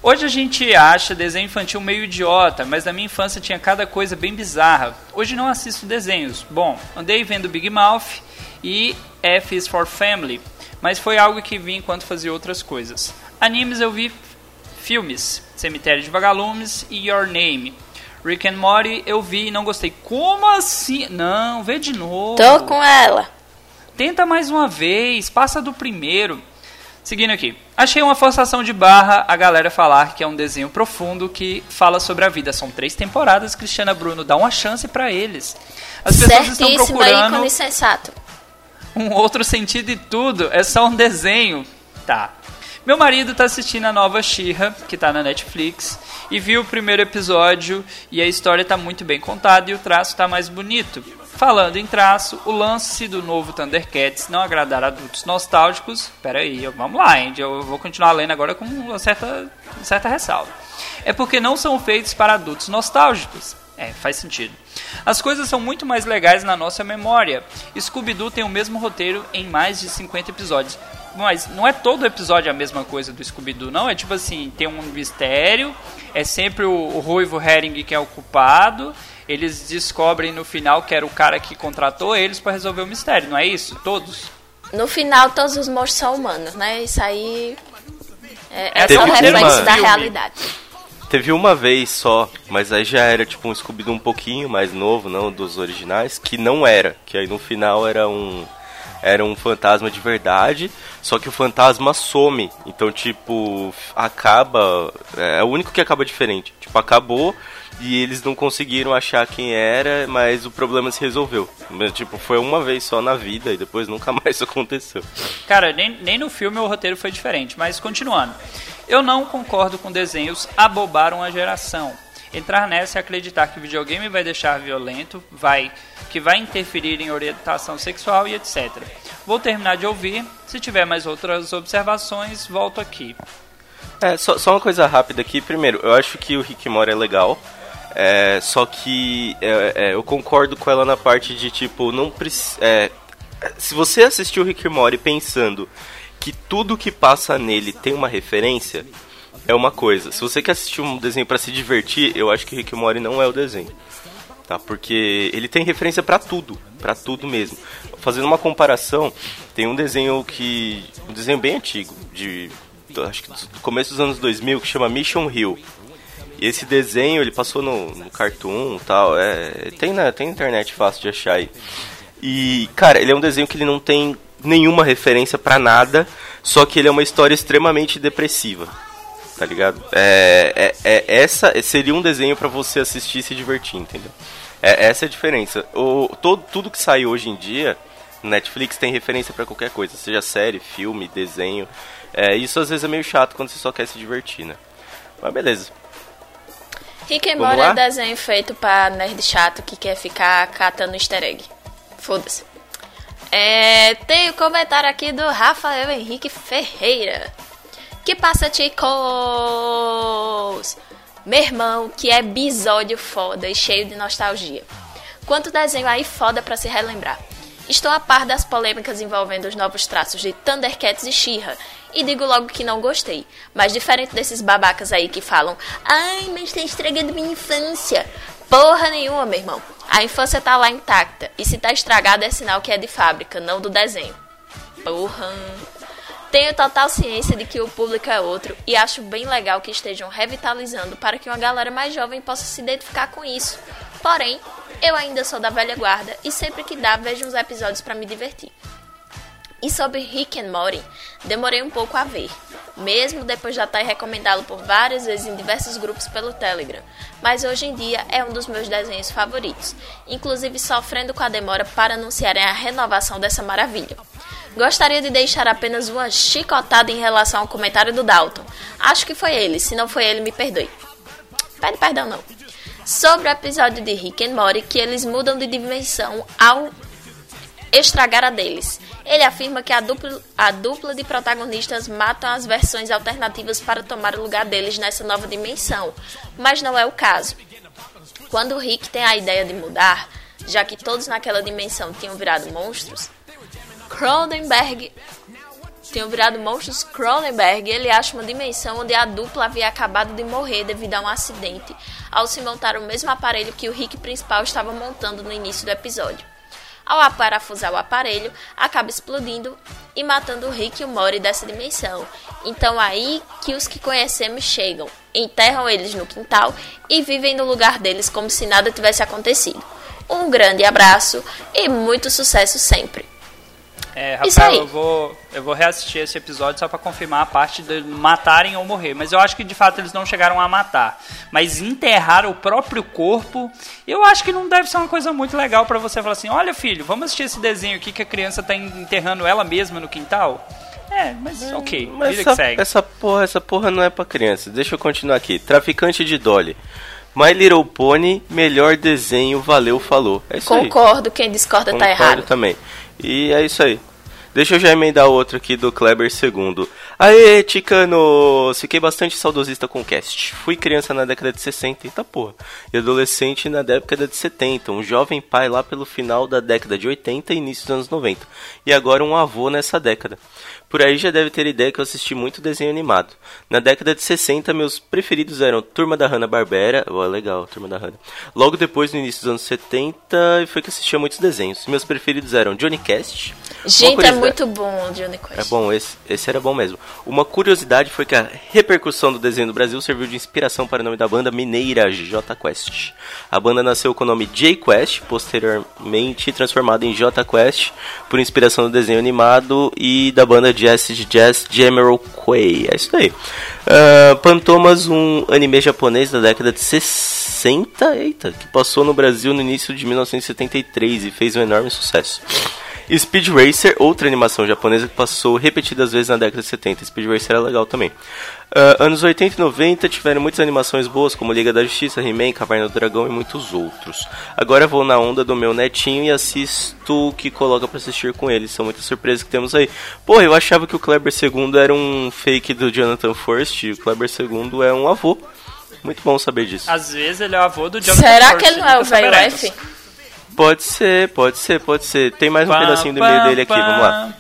Hoje a gente acha desenho infantil meio idiota, mas na minha infância tinha cada coisa bem bizarra. Hoje não assisto desenhos. Bom, andei vendo Big Mouth e F is for Family, mas foi algo que vi enquanto fazia outras coisas. Animes eu vi filmes, Cemitério de Vagalumes e Your Name. Rick and Morty eu vi e não gostei. Como assim? Não, vê de novo. Tô com ela. Tenta mais uma vez, passa do primeiro. Seguindo aqui. Achei uma forçação de barra a galera falar que é um desenho profundo que fala sobre a vida. São três temporadas, Cristiana Bruno, dá uma chance pra eles. As pessoas estão procurando ícone sensato. Um outro sentido e tudo, é só um desenho. Tá. Meu marido tá assistindo a nova She-Ra, que tá na Netflix, e viu o primeiro episódio e a história tá muito bem contada e o traço tá mais bonito. Falando em traço, o lance do novo Thundercats não agradar adultos nostálgicos. Pera aí, vamos lá, hein? Eu vou continuar lendo agora com uma certa, uma certa ressalva. É porque não são feitos para adultos nostálgicos. É, faz sentido. As coisas são muito mais legais na nossa memória. Scooby-Doo tem o mesmo roteiro em mais de 50 episódios. Mas não é todo episódio a mesma coisa do Scooby-Doo, não. É tipo assim, tem um mistério, é sempre o, o Ruivo Herring que é o culpado. Eles descobrem no final que era o cara que contratou eles para resolver o mistério, não é isso? Todos? No final, todos os monstros são humanos, né? Isso aí é, é só um reflexo da realidade. Teve uma vez só, mas aí já era tipo um Scooby-Doo um pouquinho mais novo, não dos originais, que não era, que aí no final era um era um fantasma de verdade, só que o fantasma some. Então, tipo, acaba, é o único que acaba diferente. Tipo, acabou e eles não conseguiram achar quem era, mas o problema se resolveu. Mas, tipo, foi uma vez só na vida e depois nunca *laughs* mais aconteceu. Cara, nem, nem no filme o roteiro foi diferente, mas continuando. Eu não concordo com desenhos abobaram a geração. Entrar nessa e acreditar que videogame vai deixar violento, vai que vai interferir em orientação sexual e etc. Vou terminar de ouvir. Se tiver mais outras observações, volto aqui. É, só, só uma coisa rápida aqui. Primeiro, eu acho que o Rick Mori é legal. É, só que é, é, eu concordo com ela na parte de tipo, não precisa. se você assistiu o Rick Mori pensando que tudo que passa nele tem uma referência, é uma coisa. Se você quer assistir um desenho pra se divertir, eu acho que Rick Mori não é o desenho. Tá? Porque ele tem referência pra tudo, pra tudo mesmo. Fazendo uma comparação, tem um desenho que um desenho bem antigo, de acho que do começo dos anos 2000, que chama Mission Hill. E esse desenho, ele passou no, no Cartoon tal, é, tem na tem internet fácil de achar aí. E, cara, ele é um desenho que ele não tem nenhuma referência pra nada, só que ele é uma história extremamente depressiva. Tá ligado? É, é, é- essa seria um desenho pra você assistir e se divertir, entendeu? É, essa é a diferença. O, todo, tudo que sai hoje em dia, Netflix tem referência pra qualquer coisa, seja série, filme, desenho. É, isso às vezes é meio chato quando você só quer se divertir, né? Mas beleza. Rick and Morty é desenho feito pra nerd chato que quer ficar catando easter egg. Foda-se. É, tem o comentário aqui do Rafael Henrique Ferreira. Que passa, chicos? Meu irmão, que episódio foda e cheio de nostalgia. Quanto desenho aí foda pra se relembrar. Estou a par das polêmicas envolvendo os novos traços de Thundercats e She-Ra. E digo logo que não gostei. Mas diferente desses babacas aí que falam Ai, mas tá estragando minha infância. Porra nenhuma, meu irmão. A infância tá lá intacta. E se tá estragada é sinal que é de fábrica, não do desenho. Porra. Tenho total ciência de que o público é outro e acho bem legal que estejam revitalizando para que uma galera mais jovem possa se identificar com isso. Porém, eu ainda sou da velha guarda e sempre que dá vejo uns episódios para me divertir. E sobre Rick and Morty, demorei um pouco a ver, mesmo depois de estar recomendá-lo por várias vezes em diversos grupos pelo Telegram, mas hoje em dia é um dos meus desenhos favoritos, inclusive sofrendo com a demora para anunciarem a renovação dessa maravilha. Gostaria de deixar apenas uma chicotada em relação ao comentário do Dalton. Acho que foi ele, se não foi ele, me perdoe. Pede perdão não. Sobre o episódio de Rick and Morty que eles mudam de dimensão ao estragar a deles. Ele afirma que a dupla, a dupla de protagonistas matam as versões alternativas para tomar o lugar deles nessa nova dimensão, mas não é o caso. Quando Rick tem a ideia de mudar, já que todos naquela dimensão tinham virado monstros, Cronenberg tinham virado monstros Cronenberg, ele acha uma dimensão onde a dupla havia acabado de morrer devido a um acidente ao se montar o mesmo aparelho que o Rick principal estava montando no início do episódio. Ao parafusar o aparelho, acaba explodindo e matando o Rick e o Mori dessa dimensão. Então aí que os que conhecemos chegam, enterram eles no quintal e vivem no lugar deles como se nada tivesse acontecido. Um grande abraço e muito sucesso sempre. É, Rafael, aí. eu vou, eu vou reassistir esse episódio só pra confirmar a parte de matarem ou morrer. Mas eu acho que de fato eles não chegaram a matar. Mas enterrar o próprio corpo, eu acho que não deve ser uma coisa muito legal pra você falar assim: olha, filho, vamos assistir esse desenho aqui que a criança tá enterrando ela mesma no quintal. É, mas ok, Mas vida que essa, segue. essa porra, essa porra não é pra criança. Deixa eu continuar aqui. Traficante de Dolly. My Little Pony, melhor desenho, valeu, falou. É isso aí. Concordo, quem discorda tá Concordo errado. também. E é isso aí. Deixa eu já emendar outro aqui do Kleber II. Aê, Ticanos! Fiquei bastante saudosista com o cast. Fui criança na década de 60, eita porra. E adolescente na década de 70. Um jovem pai lá pelo final da década de 80 e início dos anos 90. E agora um avô nessa década. Por aí já deve ter ideia que eu assisti muito desenho animado. Na década de 60, meus preferidos eram Turma da Hanna-Barbera. Oh, legal, Turma da Hanna. Logo depois, no início dos anos 70, foi que assistia muitos desenhos. Meus preferidos eram Johnny Cast. Gente, é muito bom o Johnny Quest. é bom, esse, esse era bom mesmo. Uma curiosidade foi que a repercussão do desenho no Brasil serviu de inspiração para o nome da banda mineira J Quest. A banda nasceu com o nome J Quest, posteriormente transformada em J Quest, por inspiração do desenho animado e da banda de acid jazz Jamiroquai. É isso aí. Ah, Pantomas, um anime japonês da década de 60, eita, que passou no Brasil no início de 1973 e fez um enorme sucesso. Speed Racer, outra animação japonesa que passou repetidas vezes na década de 70. Speed Racer era legal também. Ah, anos 80 e 90 tiveram muitas animações boas, como Liga da Justiça, He-Man, Caverna do Dragão e muitos outros. Agora vou na onda do meu netinho e assisto o que coloca pra assistir com ele. São muitas surpresas que temos aí. Pô, eu achava que o Kleber II era um fake do Jonathan First. E o Kleber II é um avô. Muito bom saber disso. Às vezes ele é o avô do Jonathan Será First, que ele não é o velho. F? Pode ser, pode ser, pode ser. Tem mais um Pá, pedacinho do pá, meio dele aqui, pá. vamos lá.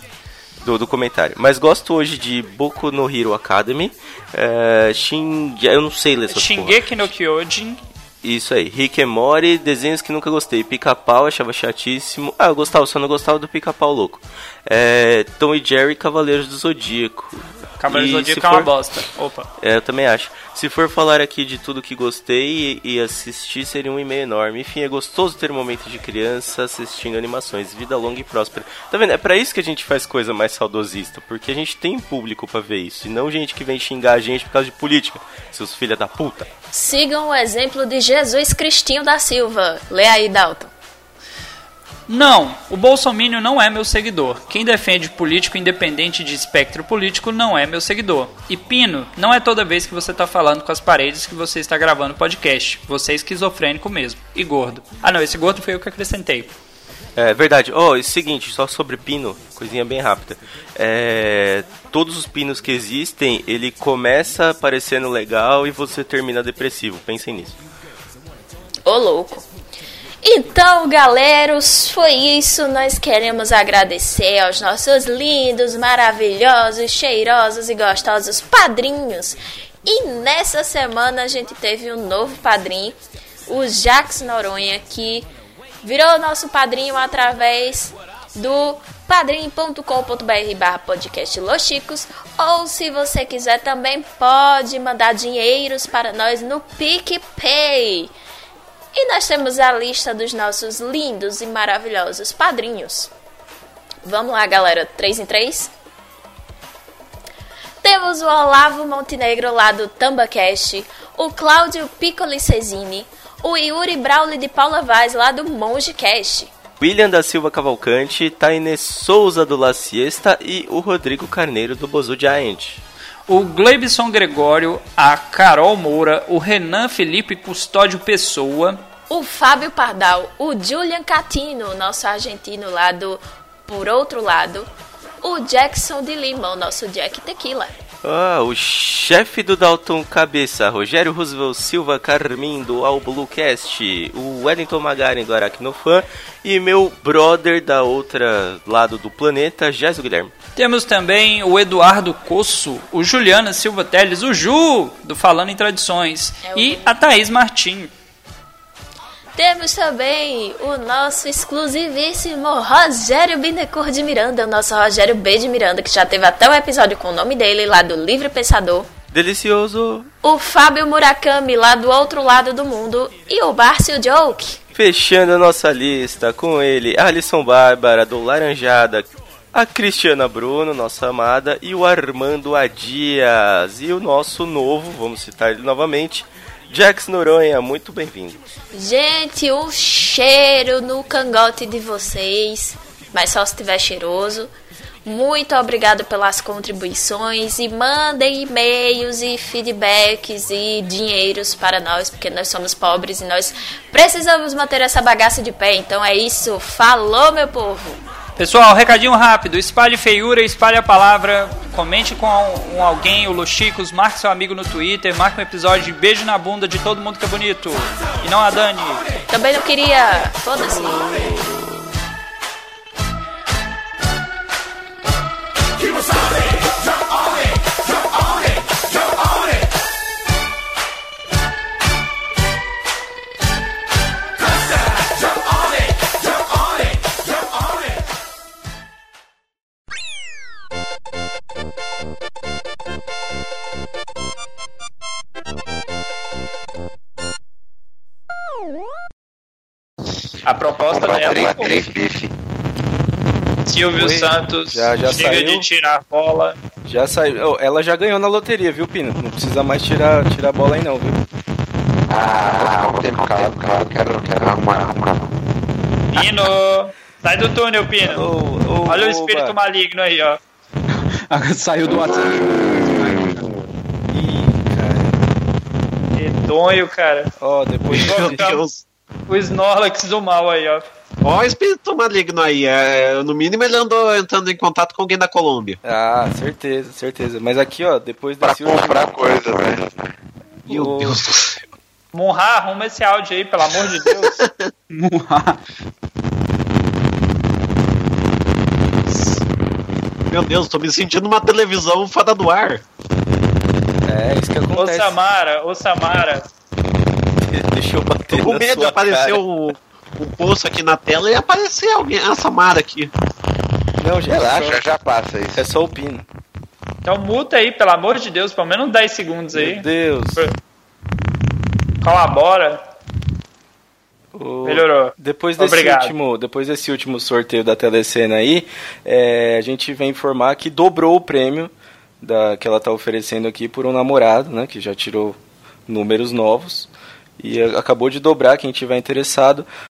Do, do comentário. Mas gosto hoje de Boku no Hero Academy. É, Shin... Eu não sei ler essas. Shingeki no Kyojin. Isso aí. Rick and Morty, desenhos que nunca gostei. Pica-pau, achava chatíssimo. Ah, eu gostava, só não gostava do pica-pau louco. É, Tom e Jerry, Cavaleiros do Zodíaco. Cavaleiro E do Zodíaco se é uma for- bosta. Opa. É, eu também acho. Se for falar aqui de tudo que gostei e, e assistir, seria um e-mail enorme. Enfim, é gostoso ter um momento de criança assistindo animações. Vida longa e próspera. Tá vendo? É pra isso que a gente faz coisa mais saudosista. Porque a gente tem público pra ver isso. E não gente que vem xingar a gente por causa de política. Seus filha da puta. Sigam o exemplo de Jesus Cristinho da Silva. Lê aí, Dalton. Não, o Bolsonaro não é meu seguidor. Quem defende político independente de espectro político não é meu seguidor. E Pino, não é toda vez que você tá falando com as paredes que você está gravando podcast. Você é esquizofrênico mesmo. E gordo. Ah não, esse gordo foi eu que acrescentei. É verdade. Ó, oh, seguinte, só sobre pino, coisinha bem rápida. É, todos os pinos que existem, ele começa parecendo legal e você termina depressivo. Pensem nisso. Ô louco. Então, galeros, foi isso. Nós queremos agradecer aos nossos lindos, maravilhosos, cheirosos e gostosos padrinhos. E nessa semana a gente teve um novo padrinho, o Jax Noronha, que virou nosso padrinho através do padrim.com.br barra podcast Los ou se você quiser também pode mandar dinheiros para nós no PicPay. E nós temos a lista dos nossos lindos e maravilhosos padrinhos. Vamos lá, galera, 3 em 3. Temos o Olavo Montenegro lá do TambaCast, o Cláudio Piccoli Cesini, o Yuri Brauli de Paula Vaz lá do MongeCast. William da Silva Cavalcante, Taine Souza do La Siesta e o Rodrigo Carneiro do Bozu Giant. O Gleibson Gregório, a Carol Moura, o Renan Felipe Custódio Pessoa, o Fábio Pardal, o Julian Catino, nosso argentino lá do Por Outro Lado, o Jackson de Lima, o nosso Jack Tequila. Ah, o chefe do Dalton Cabeça, Rogério Roosevelt Silva Carmin do All Bluecast, o Wellington Magaren do Aracnofan e meu brother da outra lado do planeta, Jéssica Guilherme. Temos também o Eduardo Cosso, o Juliana Silva Teles, o Ju, do Falando em Tradições, É e a Thaís Martim. Temos também o nosso exclusivíssimo Rogério Binecor de Miranda, o nosso Rogério B de Miranda, que já teve até um episódio com o nome dele lá do Livre Pensador. Delicioso. O Fábio Murakami lá do outro lado do mundo e o Bárcio Joke. Fechando a nossa lista com ele, a Alisson Bárbara do Laranjada, a Cristiana Bruno, nossa amada, e o Armando Adias. E o nosso novo, vamos citar ele novamente, Jax Noronha, muito bem-vindo. Gente, um cheiro no cangote de vocês, mas só se tiver cheiroso. Muito obrigado pelas contribuições e mandem e-mails e feedbacks e dinheiros para nós, porque nós somos pobres e nós precisamos manter essa bagaça de pé. Então é isso. Falou, meu povo! Pessoal, recadinho rápido. Espalhe feiura, espalhe a palavra. Comente com um- alguém, o Luxicos. Marque seu amigo no Twitter. Marque um episódio de beijo na bunda de todo mundo que é bonito. E não a Dani. Também não queria. Foda-se. A proposta três, é. Silvio Oi. Santos. Já- já chega saiu? de tirar a bola. Já saiu. oh, ela já ganhou na loteria, viu, Pino? Não precisa mais tirar, tirar a bola aí, não, viu? Ah, o tempo calado, claro, quero, quero arrumar, arrumar. Pino! Sai do túnel, Pino. Ô, ô, Olha o espírito maligno aí, ó. *laughs* Saiu do WhatsApp. Cara. Redonho, cara. Ó, depois. Meu Deus. O Snorlax do mal aí, ó. Ó o espírito maligno aí. É, no mínimo ele andou entrando em contato com alguém da Colômbia. Ah, certeza, certeza. Mas aqui, ó, depois Pra desse último- comprar coisa, velho. Meu Ô, Deus do céu. Monra, arruma esse áudio aí, pelo amor de Deus. *laughs* Meu Deus, tô me sentindo uma televisão fora do ar. É, isso que ô acontece. Samara, ô Samara. Deixa eu bater Tô com medo de aparecer o, o poço aqui na tela e aparecer alguém, a Samara aqui. Não, gente, Relaxa, só- já passa isso. é só o pino. Então muta aí, pelo amor de Deus, pelo menos 10 segundos aí. Meu Deus. Colabora. O- Melhorou. Depois desse, Obrigado. último, depois desse último sorteio da telecena aí, é, a gente vem informar que dobrou o prêmio da, que ela está oferecendo aqui por um namorado, né? Que já tirou números novos. E a- acabou de dobrar, quem tiver interessado.